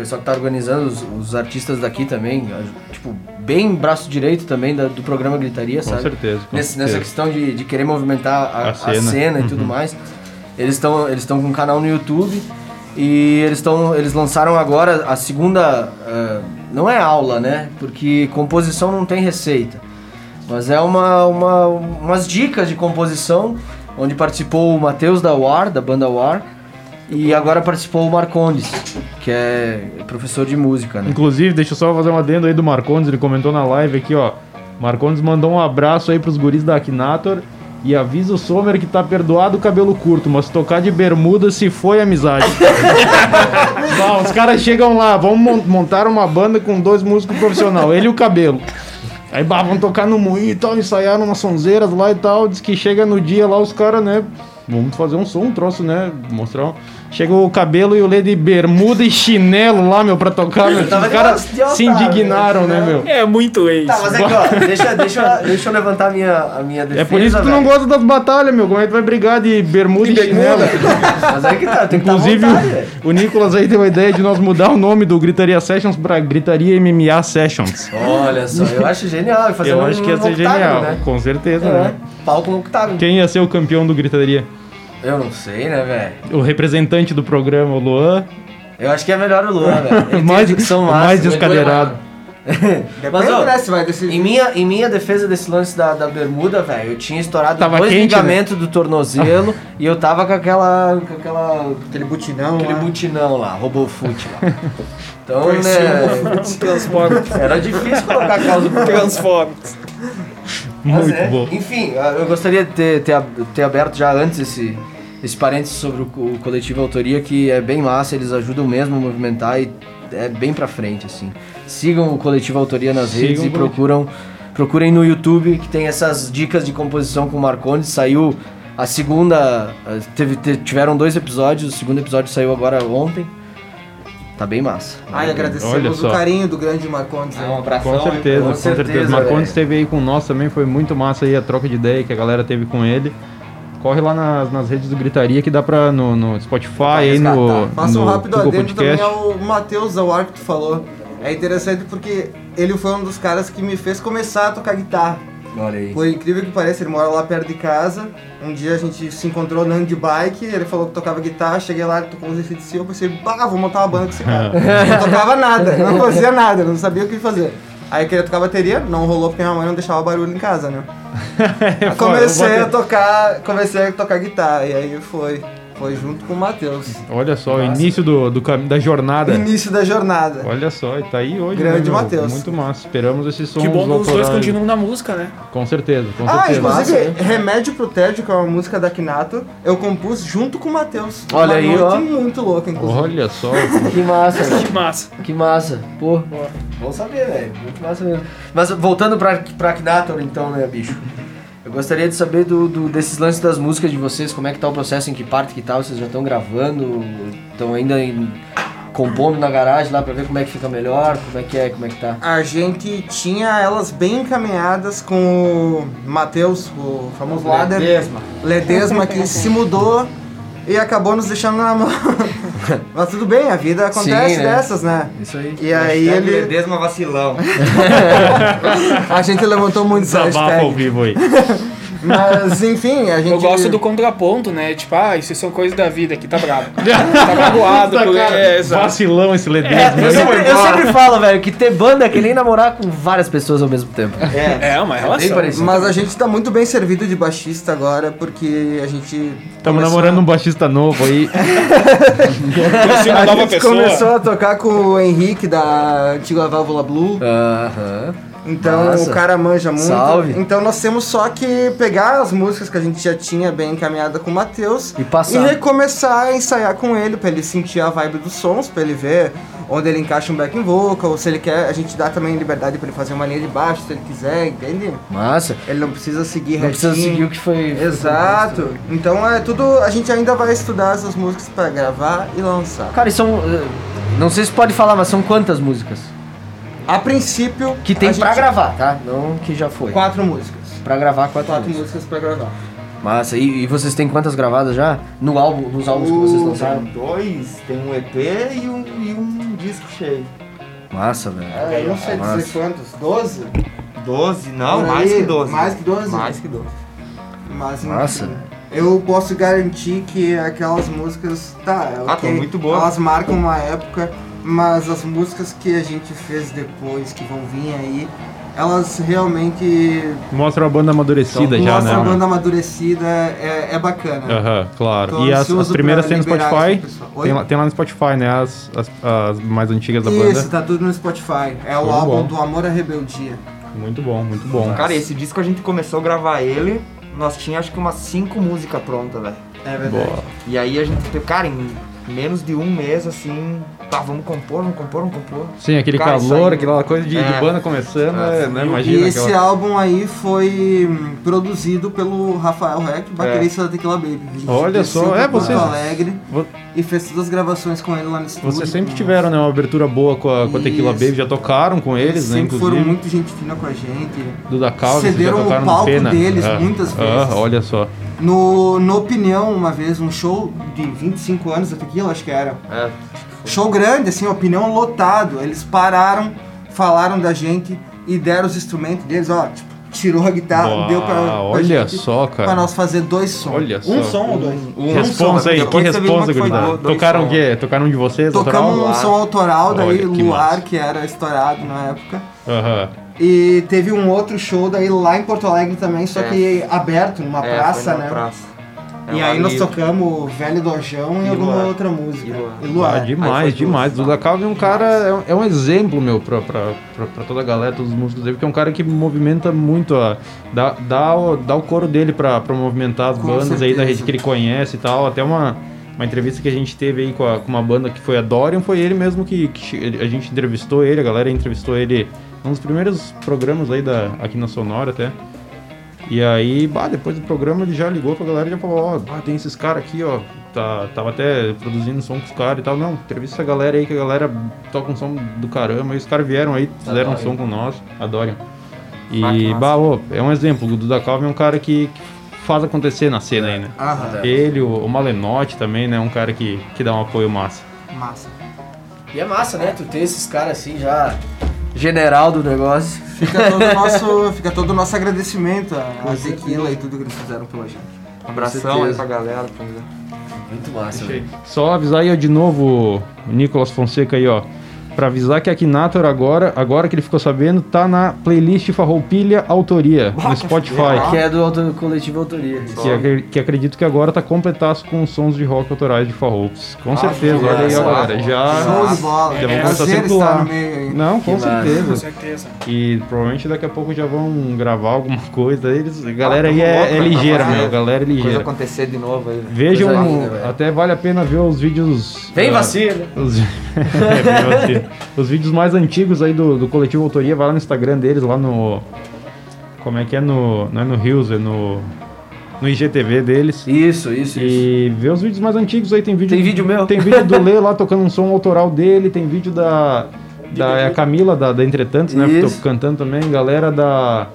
pessoal que tá organizando, os, os artistas daqui também, tipo, bem braço direito também da- do programa Gritaria, Com sabe? certeza. com Nesse- nessa certeza. questão de, de querer movimentar a, A a cena. cena, e tudo Uhum. mais. Eles estão eles com um canal no YouTube e eles estão eles lançaram agora a segunda ah, não é aula, né? Porque composição não tem receita. Mas é uma, uma umas dicas de composição onde participou o Matheus da War, da banda War, e agora participou o Marcondes, que é professor de música, né? Inclusive, deixa eu só fazer um adendo aí do Marcondes, ele comentou na live aqui, ó. Marcondes mandou um abraço aí pros guris da Akinator e avisa o Sommer que tá perdoado o cabelo curto, mas tocar de bermuda se foi amizade. Não, os caras chegam lá, vamos mon- montar uma banda com dois músicos profissionais, ele e o cabelo. Aí bah, vão tocar no moinho e tal, ensaiaram umas sonzeiras lá e tal. Diz que chega no dia lá, os caras, né? Vamos fazer um som, um troço, né? Mostrar. um- Chega o cabelo e o Lê de bermuda e chinelo lá, meu, pra tocar, meu. Os caras se indignaram, né, meu? É muito ex. Tá, mas é que, ó, deixa, deixa, eu- deixa eu levantar a minha, a minha defesa, É por isso que tu não gosta das batalhas, meu. Como é que tu vai brigar de bermuda e chinelo? Mas aí que tá, tem que estar Inclusive, à vontade, o, o Nicolas aí deu a ideia de nós mudar o nome do Gritaria Sessions pra Gritaria MMA Sessions. Olha só, eu acho genial. Fazer Eu um, acho que ia um ser octágono, genial, Né? com certeza, É, né? palco no octágono. Quem ia ser o campeão do Gritaria? Eu não sei, né, velho? O representante do programa, o Luan. Eu acho que é melhor o Luan, velho. Mais, mais descadeirado. Mas, ó, né, se vai decidir. Em minha, em minha defesa desse lance da, da bermuda, velho, eu tinha estourado Tava dois quente, né? ligamentos do tornozelo e eu tava com aquela. com aquela. Aquele butinão aquele lá. butinão lá, Robofute lá. Então, Parecia né. um Transforma. Era difícil colocar a causa pro Transforma. Muito é. bom. Enfim, eu gostaria de ter, ter, ter aberto já antes esse, esse parênteses sobre o, co- o coletivo Autoria, que é bem massa, eles ajudam mesmo a movimentar e é bem pra frente, assim. Sigam o coletivo Autoria nas Sigam redes e procuram, procurem no YouTube, que tem essas dicas de composição com o Marcondes. Saiu a segunda, eh, teve, te- tiveram dois episódios, o segundo episódio saiu agora ontem. Tá bem massa. Ai, Olha agradecemos só. o carinho do grande Marcondes. É um abração. Com certeza, com, certeza. Marcondes velho. esteve aí com nós também, foi muito massa aí a troca de ideia que a galera teve com ele. Corre lá nas, nas redes do Gritaria que dá pra no, no Spotify, aí no, Faça um rápido Google adendo também Podcast. ao Matheus Zawar que tu falou. É interessante porque ele foi um dos caras que me fez começar a tocar guitarra. Olha aí. Por incrível que pareça, ele mora lá perto de casa. Um dia a gente se encontrou andando de bike, ele falou que tocava guitarra, cheguei lá, ele tocou uns ACDC, eu pensei, bah, vou montar uma banda com esse cara. não tocava nada, não fazia nada, não sabia o que fazer. Aí eu queria tocar bateria, não rolou porque minha mãe não deixava barulho em casa, né? Comecei a tocar, comecei a tocar guitarra, e aí foi. Foi junto com o Matheus. Olha só, o início do, do da jornada. Início da jornada. Olha só, e tá aí hoje. Grande né? Matheus. Muito massa. Esperamos esses sons Que bom que os dois continuam na música, né? Com certeza, com Ah, certeza. inclusive, Remédio pro Tédio, que é uma música da Kinato, eu compus junto com o Matheus. Olha Uma aí, noite ó. muito louca, inclusive. Olha só. Que massa. Que massa. Que massa. Pô, bom saber, velho. Muito massa mesmo. Mas voltando pra, pra Akinator, então, né, bicho? Eu gostaria de saber do, do- desses lances das músicas de vocês, como é que tá o processo, em que parte que tá, vocês já estão gravando, estão ainda em- compondo na garagem lá pra ver como é que fica melhor, como é que é, como é que tá. A gente tinha elas bem encaminhadas com o Matheus, o famoso Lader. Ledesma. Ledesma, que se mudou e acabou nos deixando na mão. Mas tudo bem, a vida acontece Sim, né? dessas, né? Isso aí. E aí Hashtag ele. Ledesma vacilão. A gente levantou muitos Desabafa ao hashtags. vivo aí. Mas enfim, a gente. Eu gosto do contraponto, né? Tipo, ah, isso são coisas da vida aqui, tá bravo. tá magoado. Tá, por... cara, é, exato. Vacilão esse Ledesma. Eu aí. sempre, eu sempre falo, velho, que ter banda é que nem namorar com várias pessoas ao mesmo tempo. É. É uma Bem relação. parecido. Mas a gente tá muito bem servido de baixista agora, porque a gente. Estamos começou- namorando um baixista novo aí. A gente pessoa. começou a tocar com o Henrique da antiga Válvula Blue. Aham. Então Massa. o cara manja muito. Salve. Então nós temos só que pegar as músicas que a gente já tinha bem encaminhada com o Matheus E passar. e recomeçar a ensaiar com ele, pra ele sentir a vibe dos sons, pra ele ver onde ele encaixa um backing vocal, se ele quer, a gente dá também liberdade pra ele fazer uma linha de baixo, se ele quiser, entende? Massa. Ele não precisa seguir Não precisa retinho. seguir o que foi. Exato. Então é tudo, a gente ainda vai estudar essas músicas pra gravar e lançar. Cara, e são. eh, Não sei se pode falar, mas são quantas músicas? A princípio, Que tem pra gente- gravar, tá? Não que já foi. Quatro músicas. Pra gravar quatro, Quatro músicas. músicas pra gravar. Massa. E, e vocês têm quantas gravadas já? No álbum, nos álbuns que vocês lançaram? Tem dois, tem um EP e um, e um disco cheio. Massa, velho. É, eu não sei Massa. dizer quantos. Doze? 12? Não, Por mais aí, que 12. mais que 12? Mais que 12. Mas, Massa. enfim, Eu posso garantir que aquelas músicas, tá, é Ah, ok, tão muito boa. elas marcam uma época, mas as músicas que a gente fez depois, que vão vir aí, elas realmente Mostra a banda amadurecida já, mostram né? a banda amadurecida, é, é bacana. Aham, claro. Tô e as, as primeiras tem no Spotify. Tem lá, tem lá no Spotify, né? As, as, as mais antigas da Isso, banda. tá tudo no Spotify. É Show o álbum bola. do Amor à Rebeldia. Muito bom, muito bom. Cara, esse disco a gente começou a gravar ele, nós tinha acho que umas cinco músicas prontas, velho. É verdade. Boa. E aí a gente, teve- cara, em menos de um mês, assim, tá, vamos compor, vamos compor, vamos compor. Sim, aquele Cara, calor, aquela coisa de, de É. banda começando, É. é, né? E Imagina esse aquela... álbum aí foi hum, produzido pelo Rafael Reck, baterista da Tequila Baby. Olha só, é, Porto vocês- Alegre vo- e fez todas as gravações com ele lá no estúdio. Vocês sempre tiveram, né, uma abertura boa com a, com a Tequila. Baby, já tocaram com eles, né, sempre inclusive. foram muito gente fina com a gente. Do da já Cederam o palco deles Ah, muitas ah, vezes. olha só. No, no Opinião, uma vez, um show de 25 anos da Tequila, acho que era. É. Show grande, assim, Opinião lotado. Eles pararam, falaram da gente e deram os instrumentos deles, ó, tipo, tirou a guitarra, Boa, deu pra, pra olha gente, só, cara. pra nós fazer dois sons. Olha um só. som ou dois? Um responsa aí, que responsa, que gurizada. Tocaram o quê? Tocaram um de vocês? Tocamos um autoral? som autoral, daí Olha, que Luar, massa. que era estourado na época. Aham. E teve um outro show daí lá em Porto Alegre também, só É. que aberto, numa É, praça, numa né? praça. É E aí nós tocamos Velho Dojão e, E alguma Luar. outra música. E Luar. E Ah, demais, demais. tudo. O Dacalve é um cara, é um, é um exemplo, meu, pra, pra, pra, pra toda a galera, todos os músicos dele, porque é um cara que movimenta muito, ó, dá, dá, o, dá o coro dele pra, pra movimentar as Com bandas aí da certeza. rede que ele conhece e tal. Até uma, uma entrevista que a gente teve aí com, a- com uma banda que foi a Dorian, foi ele mesmo que, que a gente entrevistou ele, a galera entrevistou ele num dos primeiros programas aí da, aqui na Sonora até. E aí, bah, depois do programa ele já ligou pra galera e já falou, ó, bah, tem esses caras aqui, ó. Tá, tava até produzindo som com os caras e tal. Não, entrevista essa galera aí que a galera toca um som do caramba. E os caras vieram aí, fizeram um som com nós, adorem. E, Ah, bah, é um exemplo. O Duda Calvin é um cara que, que faz acontecer na cena aí, né? Aham, Ele, o, o Malenotti também, né? Um cara que, que dá um apoio massa. massa. E é massa, né? Tu ter esses caras assim já. General do negócio. Fica todo o nosso, fica todo o nosso agradecimento a, a Tequila e tudo que eles fizeram pela gente. Um abração aí pra galera. Pra... Muito massa. Só avisar aí ó, de novo o Nicolas Fonseca aí, ó. Pra avisar que a Akinator agora, agora que ele ficou sabendo, tá na playlist Farroupilha Autoria, no Spotify. Que é do auto, coletivo autoria. Que, acre- que acredito que agora tá completaço com sons de rock autorais de Farroupes. Com certeza, que olha aí, galera. Já, Show de bola. já vão É, começar a prazer estar circular. no meio aí. Não, com Que certeza. Com certeza. E provavelmente daqui a pouco já vão gravar alguma coisa. Eles, a galera Ah, aí tamo é, louco, é né? ligeira, meu. fazer Galera é Coisa ligeira. acontecer de novo aí. Vejam, linda, velho. até vale a pena ver os vídeos. Vem ah, vacina. Os, É, vacilo. Os vídeos mais antigos aí do, do coletivo Autoria, vai lá no Instagram deles, lá no. Como é que é no. Não é no Rios, é no. No IGTV deles. Isso, isso, isso. E vê os vídeos mais antigos aí, tem vídeo. Tem vídeo meu? Tem vídeo do Lê lá tocando um som autoral dele, tem vídeo da. Da é a Camila, da, da Entretantos, né? Isso. Tô cantando também, galera da.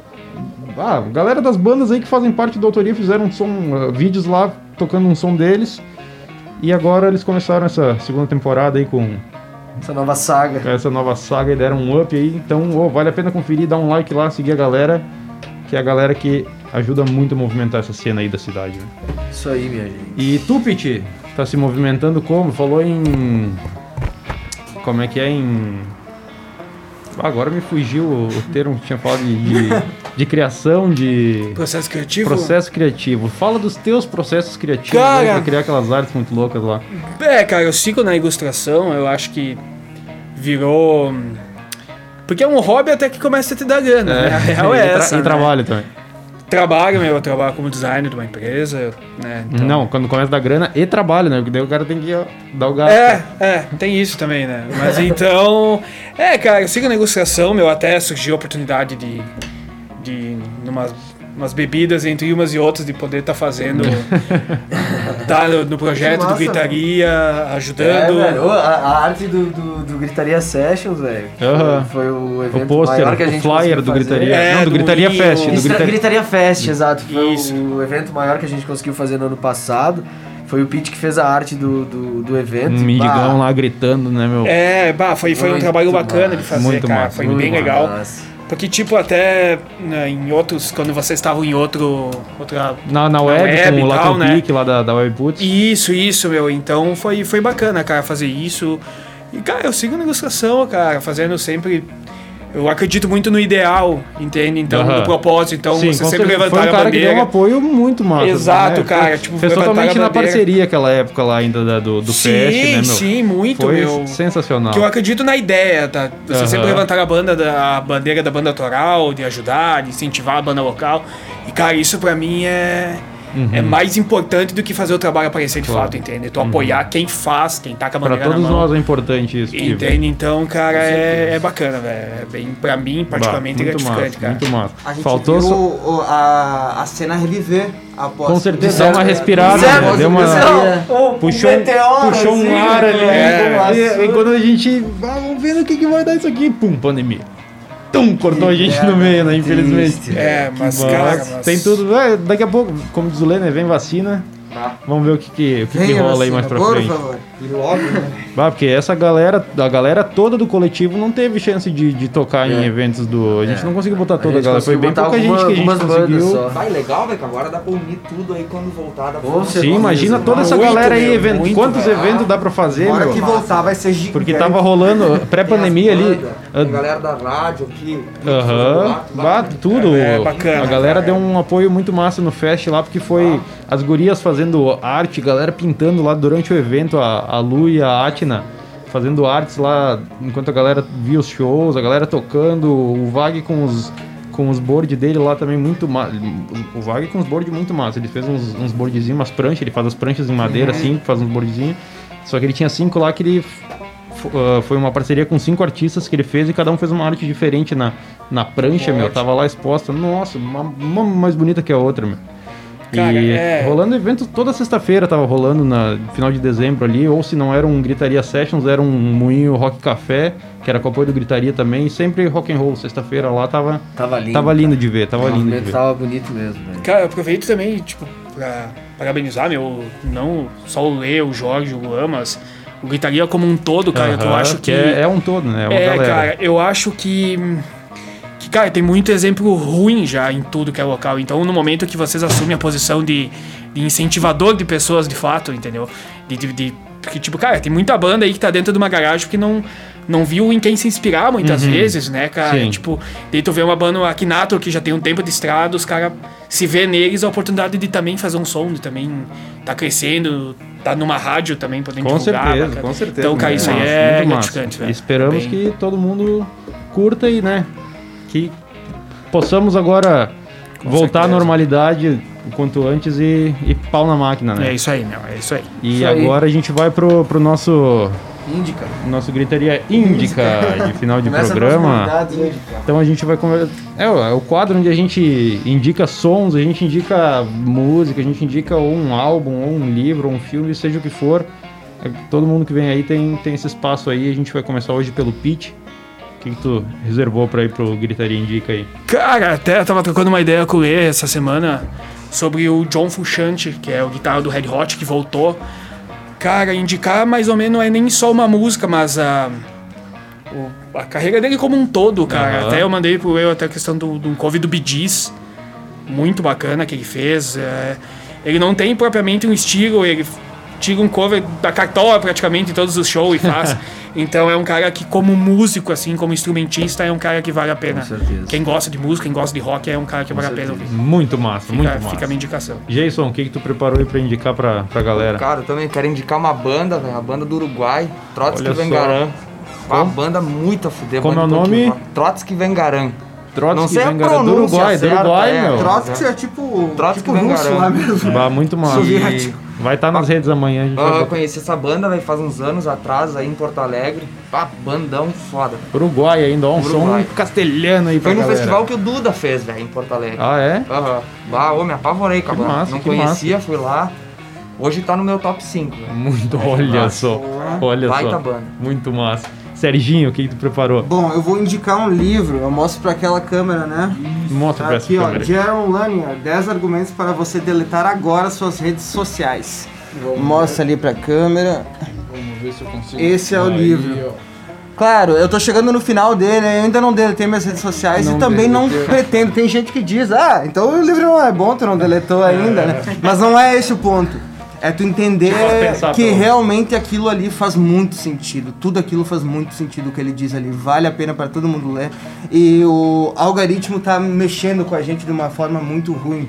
Ah, galera das bandas aí que fazem parte da autoria fizeram som, ah, vídeos lá tocando um som deles. E agora eles começaram essa segunda temporada aí com Essa nova saga. essa nova saga e deram um up aí. Então, ô, vale a pena conferir, dar um like lá, seguir a galera, que é a galera que ajuda muito a movimentar essa cena aí da cidade. Né? Isso aí, minha gente. E tu, Piti, tá se movimentando como? Falou em. Como é que é em. Agora me fugiu o termo que tinha falado de, de, de criação, de Processo criativo? processo criativo. Fala dos teus processos criativos Cara- né, pra criar aquelas artes muito loucas lá. É, cara, eu sigo na ilustração, eu acho que virou. Porque é um hobby até que começa a te dar grana, né? A real é essa. e né? trabalho também. Trabalho, meu, eu trabalho como designer de uma empresa, né? Então- Não, quando começa a dar grana e trabalho, né? Porque daí o cara tem que ó, dar o gasto. É, é, tem isso também, né? Mas então. É, cara, eu sigo na ilustração, meu, até surgiu a oportunidade de. de numas umas bebidas entre umas e outras, de poder estar fazendo. tá no, no projeto Que do massa, Gritaria, É, ajudando. velho. Ô, a, a arte do, do, do Gritaria Sessions, velho. Aham. Foi, foi o evento O pôster, maior que a o gente flyer conseguiu do fazer. Gritaria. É, Não, do do Gritaria Moinho. Fest. Do Isso, Gritaria... Gritaria Fest, exato. Foi Isso. o evento maior que a gente conseguiu fazer no ano passado. Foi o Pete que fez a arte do, do, do evento. Um mendigão lá gritando, né, meu? É, bah, foi, foi um trabalho bacana de massa, fazer, muito cara. massa, foi muito bem muito legal. massa. Porque, tipo, até né, em outros, quando vocês estavam em outro. Outra, Na, na web, web com e o tal, né? Lá da, da Webputz. Isso, isso, meu. Então foi, foi bacana, cara, fazer isso. E, cara, eu sigo na ilustração, cara, fazendo sempre. Eu acredito muito no ideal, entende? Então, Aham. no propósito. Então, Sim, você sempre certeza. levantar Foi um a cara que deu bandeira. um apoio muito massa. Exato, né? cara, Foi- tipo, fez totalmente na bandeira. parceria aquela época lá ainda da- do, do sim, Fest, né, meu? sim, muito, Foi meu. sensacional. Que eu acredito na ideia, tá? Você sempre levantar a banda da a bandeira da banda autoral, de ajudar, de incentivar a banda local. E cara, isso pra mim é é mais importante do que fazer o trabalho aparecer de Uhum. Claro. Uhum. fato, entende? Tu apoiar quem faz, quem tá com a Pra bandeira todos na mão. nós é importante isso. Entende? Então, cara, é, é bacana, velho. É bem, pra mim, Bah, particularmente, muito gratificante, massa, cara. Muito massa. A gente Faltou viu só... o- a, a cena reviver após. Com certeza, de dá uma respirada, né? Deu uma- Puxou, um- meteoro, puxou um assim, ar ali. é, e, e quando a gente. Ah, vamos ver no que, que vai dar isso aqui. Pum, pandemia. Tum, cortou a gente no meio, né? Infelizmente. triste, É, mas, Mas cara, mas... Tem tudo. é, daqui a pouco, como diz o Lê, né? Vem vacina. Vamos ver o que, que, o que, que rola aí mais pra por frente. favor. E logo, né? Ah, porque essa galera, a galera toda do coletivo não teve chance de, de tocar em É. eventos do. A gente É. não conseguiu botar A toda a, gente galera. Foi bem pouca alguma- gente que a gente conseguiu. só. Vai legal, velho, que agora dá pra unir tudo aí quando voltar. Dá pra certeza. Sim, imagina toda essa Muito, galera aí, meu, evento. muito, quantos velho. eventos dá pra fazer, meu? que voltar vai ser gigante. Porque tava rolando pré-pandemia ali. bandas, ah, a galera da rádio aqui. Aham, bah, tudo. É, bacana, a galera cara. deu um apoio muito massa no fest lá, porque foi as gurias fazendo arte, galera pintando lá durante o evento, a, a Lu e a Atna fazendo artes lá enquanto a galera via os shows, a galera tocando, o Vag com os com os boards dele lá também muito massa. O Vag com os boards muito massa. Ele fez uns, uns boardzinhos, umas pranchas, ele faz as pranchas em madeira assim, faz uns boardzinhos. Só que ele tinha cinco lá que ele ah, foi uma parceria com cinco artistas que ele fez e cada um fez uma arte diferente na, na prancha, meu. Tava lá exposta. Nossa, uma, uma mais bonita que a outra, meu. Cara, e é- rolando evento toda sexta-feira, tava rolando na final de dezembro ali, ou se não era um Gritaria Sessions, era um Moinho Rock Café, que era com apoio do Gritaria também, e sempre rock and roll, sexta-feira lá tava, Tava lindo. tava lindo de ver, tava O lindo de ver. tava bonito mesmo, velho. Cara, eu aproveito também, tipo, pra parabenizar, meu, não só o Lê, o Jorge, o Luan, mas o Gritaria como um todo, cara, que eu acho que... é, é um todo, né? É uma É, galera. cara, eu acho que. Que, cara, tem muito exemplo ruim já em tudo que é local. Então, no momento que vocês assumem a posição de, de incentivador de pessoas de fato, entendeu? De, de, de- porque, tipo, cara, tem muita banda aí que tá dentro de uma garagem porque não, não viu em quem se inspirar muitas Uhum. vezes, né, cara? Sim. Tipo, daí tu vê uma banda aqui Nato que já tem um tempo de estrada, os caras se vê neles a oportunidade de também fazer um som, de também tá crescendo, tá numa rádio também podendo Com divulgar. certeza, cara. com certeza. Então, cara, isso aí é muito massa. gratificante, velho. Esperamos Bem- que todo mundo curta e, né, que possamos agora voltar à certeza. normalidade o quanto antes e, e pau na máquina, né? É isso aí, meu, é isso aí. E Isso aí. agora a gente vai pro, pro nosso, Índica. nosso gritaria índica de final de Começa com programa. Então a gente vai conversar. É, o- é o quadro onde a gente indica sons, a gente indica música, a gente indica ou um álbum, ou um livro, ou um filme, seja o que for. É, Todo mundo que vem aí tem, tem esse espaço aí. A gente vai começar hoje pelo Pete. Que, que tu reservou pra ir pro Gritaria Indica aí? Cara, até eu tava trocando uma ideia com o Lê essa semana sobre o John Frusciante, que é o guitarra do Red Hot, que voltou. Cara, indicar mais ou menos não é nem só uma música, mas a, o- a carreira dele como um todo, cara. Aham. Até eu mandei pro eu até a questão do, do cover do Gees, muito bacana que ele fez. é. ele não tem propriamente um estilo, ele tira um cover da cartola praticamente em todos os shows e faz. então é um cara que, como músico, assim, como instrumentista, é um cara que vale a pena. Com certeza. Quem gosta de música, quem gosta de rock, é um cara que vale a pena ouvir. Muito massa, muito Fica, massa. fica a minha indicação. Jason, o que, que tu preparou aí pra indicar pra, pra galera? Cara, eu também quero indicar uma banda, velho, a banda do Uruguai, Trotsky. Vengaran. Uma banda muito a fuder. Como é o nome? Trotsky Vengaran. Trotsky Não sei a Vengaran, do pronúncia Uruguai, do certa, Uruguai, é, meu. Trotsky é tipo, Trotsky tipo russo Vengaran. lá mesmo. Bah, muito massa. Soviético. Vai estar nas redes amanhã. A Ah, eu botar. conheci essa banda, velho, faz uns anos atrás, aí em Porto Alegre. Pá, bandão foda. Uruguai ainda, ó, um Uruguai. som castelhano aí pra Foi no galera. festival que o Duda fez, velho, em Porto Alegre. Ah, é? Aham. Bah, ô, me apavorei com a banda. massa, Não conhecia, fui lá. Hoje tá no meu top 5, velho. Muito, olha massa. só. Olha Baita só. banda. Muito massa. Serginho, o que, que tu preparou? Bom, eu vou indicar um livro, eu mostro pra aquela câmera, né? Mostra Tá pra essa aqui, ó, câmera. Jaron Lanier, 10 argumentos para você deletar agora suas redes sociais. Mostra ali pra câmera. Vamos ver se eu consigo. Esse é o livro. Claro, eu tô chegando no final dele, eu ainda não deletei minhas redes sociais Não e também não pretendo. Tem gente que diz, ah, então o livro não é bom, tu não deletou ainda, né? Mas não é esse o ponto. É tu entender que pelo- realmente aquilo ali faz muito sentido. Tudo aquilo faz muito sentido o que ele diz ali. Vale a pena para todo mundo ler. E o algoritmo tá mexendo com a gente de uma forma muito ruim.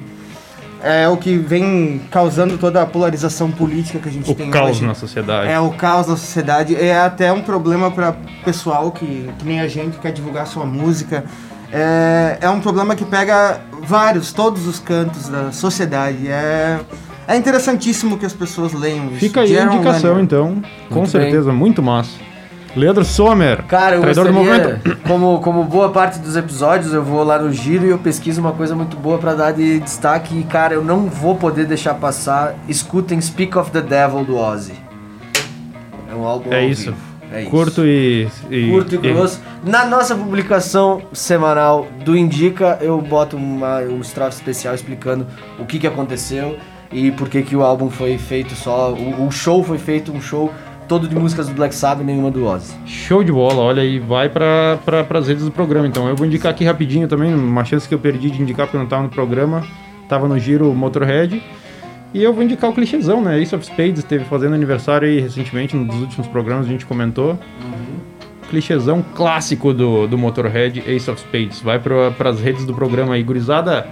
É o que vem causando toda a polarização política que a gente O tem caos hoje. na sociedade. É o caos na sociedade. É até um problema para pessoal que, que nem a gente que quer divulgar sua música. É, é um problema que pega vários, todos os cantos da sociedade. É, é interessantíssimo que as pessoas leiam isso. Fica aí a indicação, Lanier. então. Com Muito certeza, muito massa. Leandro Sommer, Cara, eu traidor do gostaria, momento. como, como boa parte dos episódios, eu vou lá no giro e eu pesquiso uma coisa muito boa pra dar de destaque. E, cara, eu não vou poder deixar passar. Escutem Speak of the Devil do Ozzy. É um álbum É isso. É isso. Curto e, e- Curto e grosso. Na nossa publicação semanal do Indica, eu boto uma, um estrofe especial explicando o que, que aconteceu e por que, que o álbum foi feito só. O, o show foi feito um show todo de músicas do Black Sabbath e nenhuma do Ozzy. Show de bola, olha aí, vai para pra, as redes do programa. Então, eu vou indicar aqui rapidinho também, uma chance que eu perdi de indicar porque eu não tava no programa, tava no giro Motorhead. E eu vou indicar o clichêzão, né? Ace of Spades esteve fazendo aniversário aí recentemente, num dos últimos programas a gente comentou. Clichêzão clássico do, do Motorhead, Ace of Spades. Vai para as redes do programa aí, gurizada.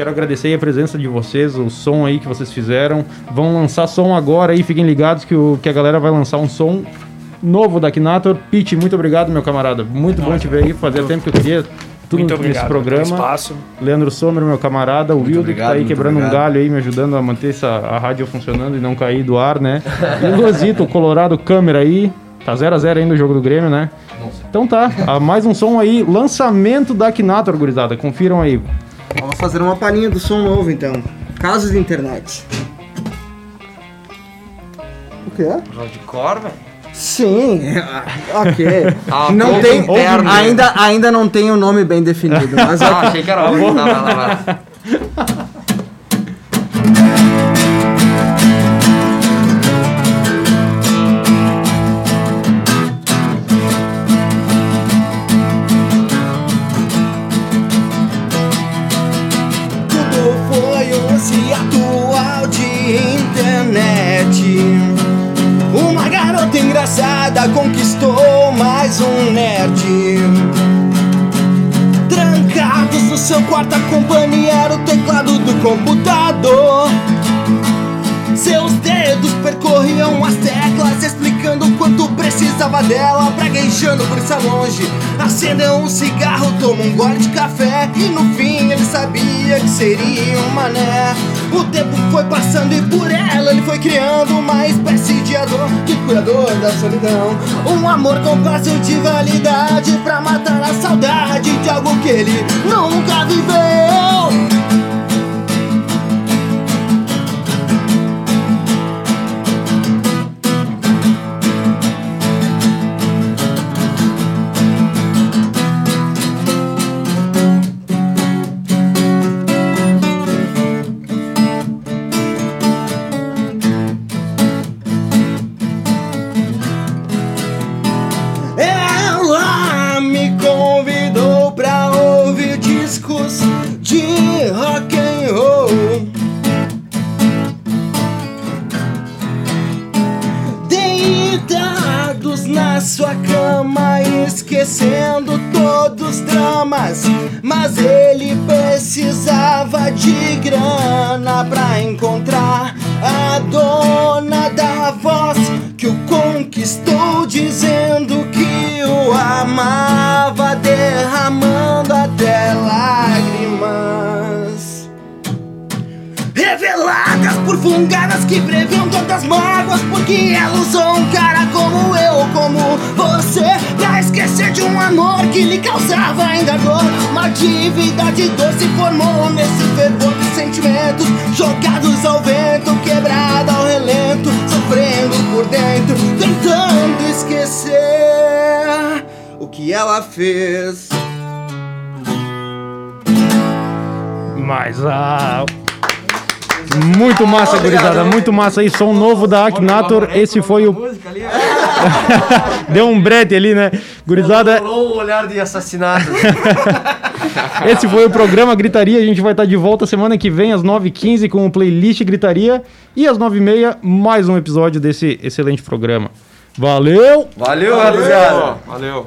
Quero agradecer aí a presença de vocês, o som aí que vocês fizeram. Vão lançar som agora aí, fiquem ligados que, o, que a galera vai lançar um som novo da Kinator. Pete, muito obrigado, meu camarada. Muito bom te ver aí. Fazia tempo que eu queria tudo Muito nesse obrigado programa. pelo espaço. Leandro Sommer, meu camarada. O Wildo, que tá aí quebrando um obrigado. galho aí, me ajudando a manter essa, a rádio funcionando e não cair do ar, né? E o Luazito, Colorado câmera aí. Tá 0x0 ainda o jogo do Grêmio, né? Então tá, mais um som aí. Lançamento da Kinator, gurizada. Confiram aí. Vamos fazer uma palhinha do som novo então. Casos de internet. O quê? Hardcore, velho. Sim, ok. Ah, não tem, interno. ainda, ainda não tem o nome bem definido, mas Ah, achei que era outro. Não, vai lá, vai internet. Uma garota engraçada conquistou mais um nerd. Trancados no seu quarto, a companhia era o teclado do computador. Seus dedos percorriam as teclas, explicando o quanto precisava dela, praguejando por estar longe. Acendeu um cigarro, tomou um gole de café, e no fim ele sabia que seria um mané. O tempo foi passando e por ela ele foi criando uma espécie de ador, de curador da solidão. Um amor com prazo de validade pra matar a saudade de algo que ele nunca viveu. Fez Mas ah, muito massa, gurizada, muito massa aí, som novo da Aknator. Esse foi o Deu um brete ali, né? Gurizada, Rolou um olhar de assassinato. esse foi o programa Gritaria. A gente vai estar de volta semana que vem, às 9h15, com o playlist Gritaria. E às 9h30, mais um episódio desse excelente programa. Valeu! Valeu, rapaziada. Valeu.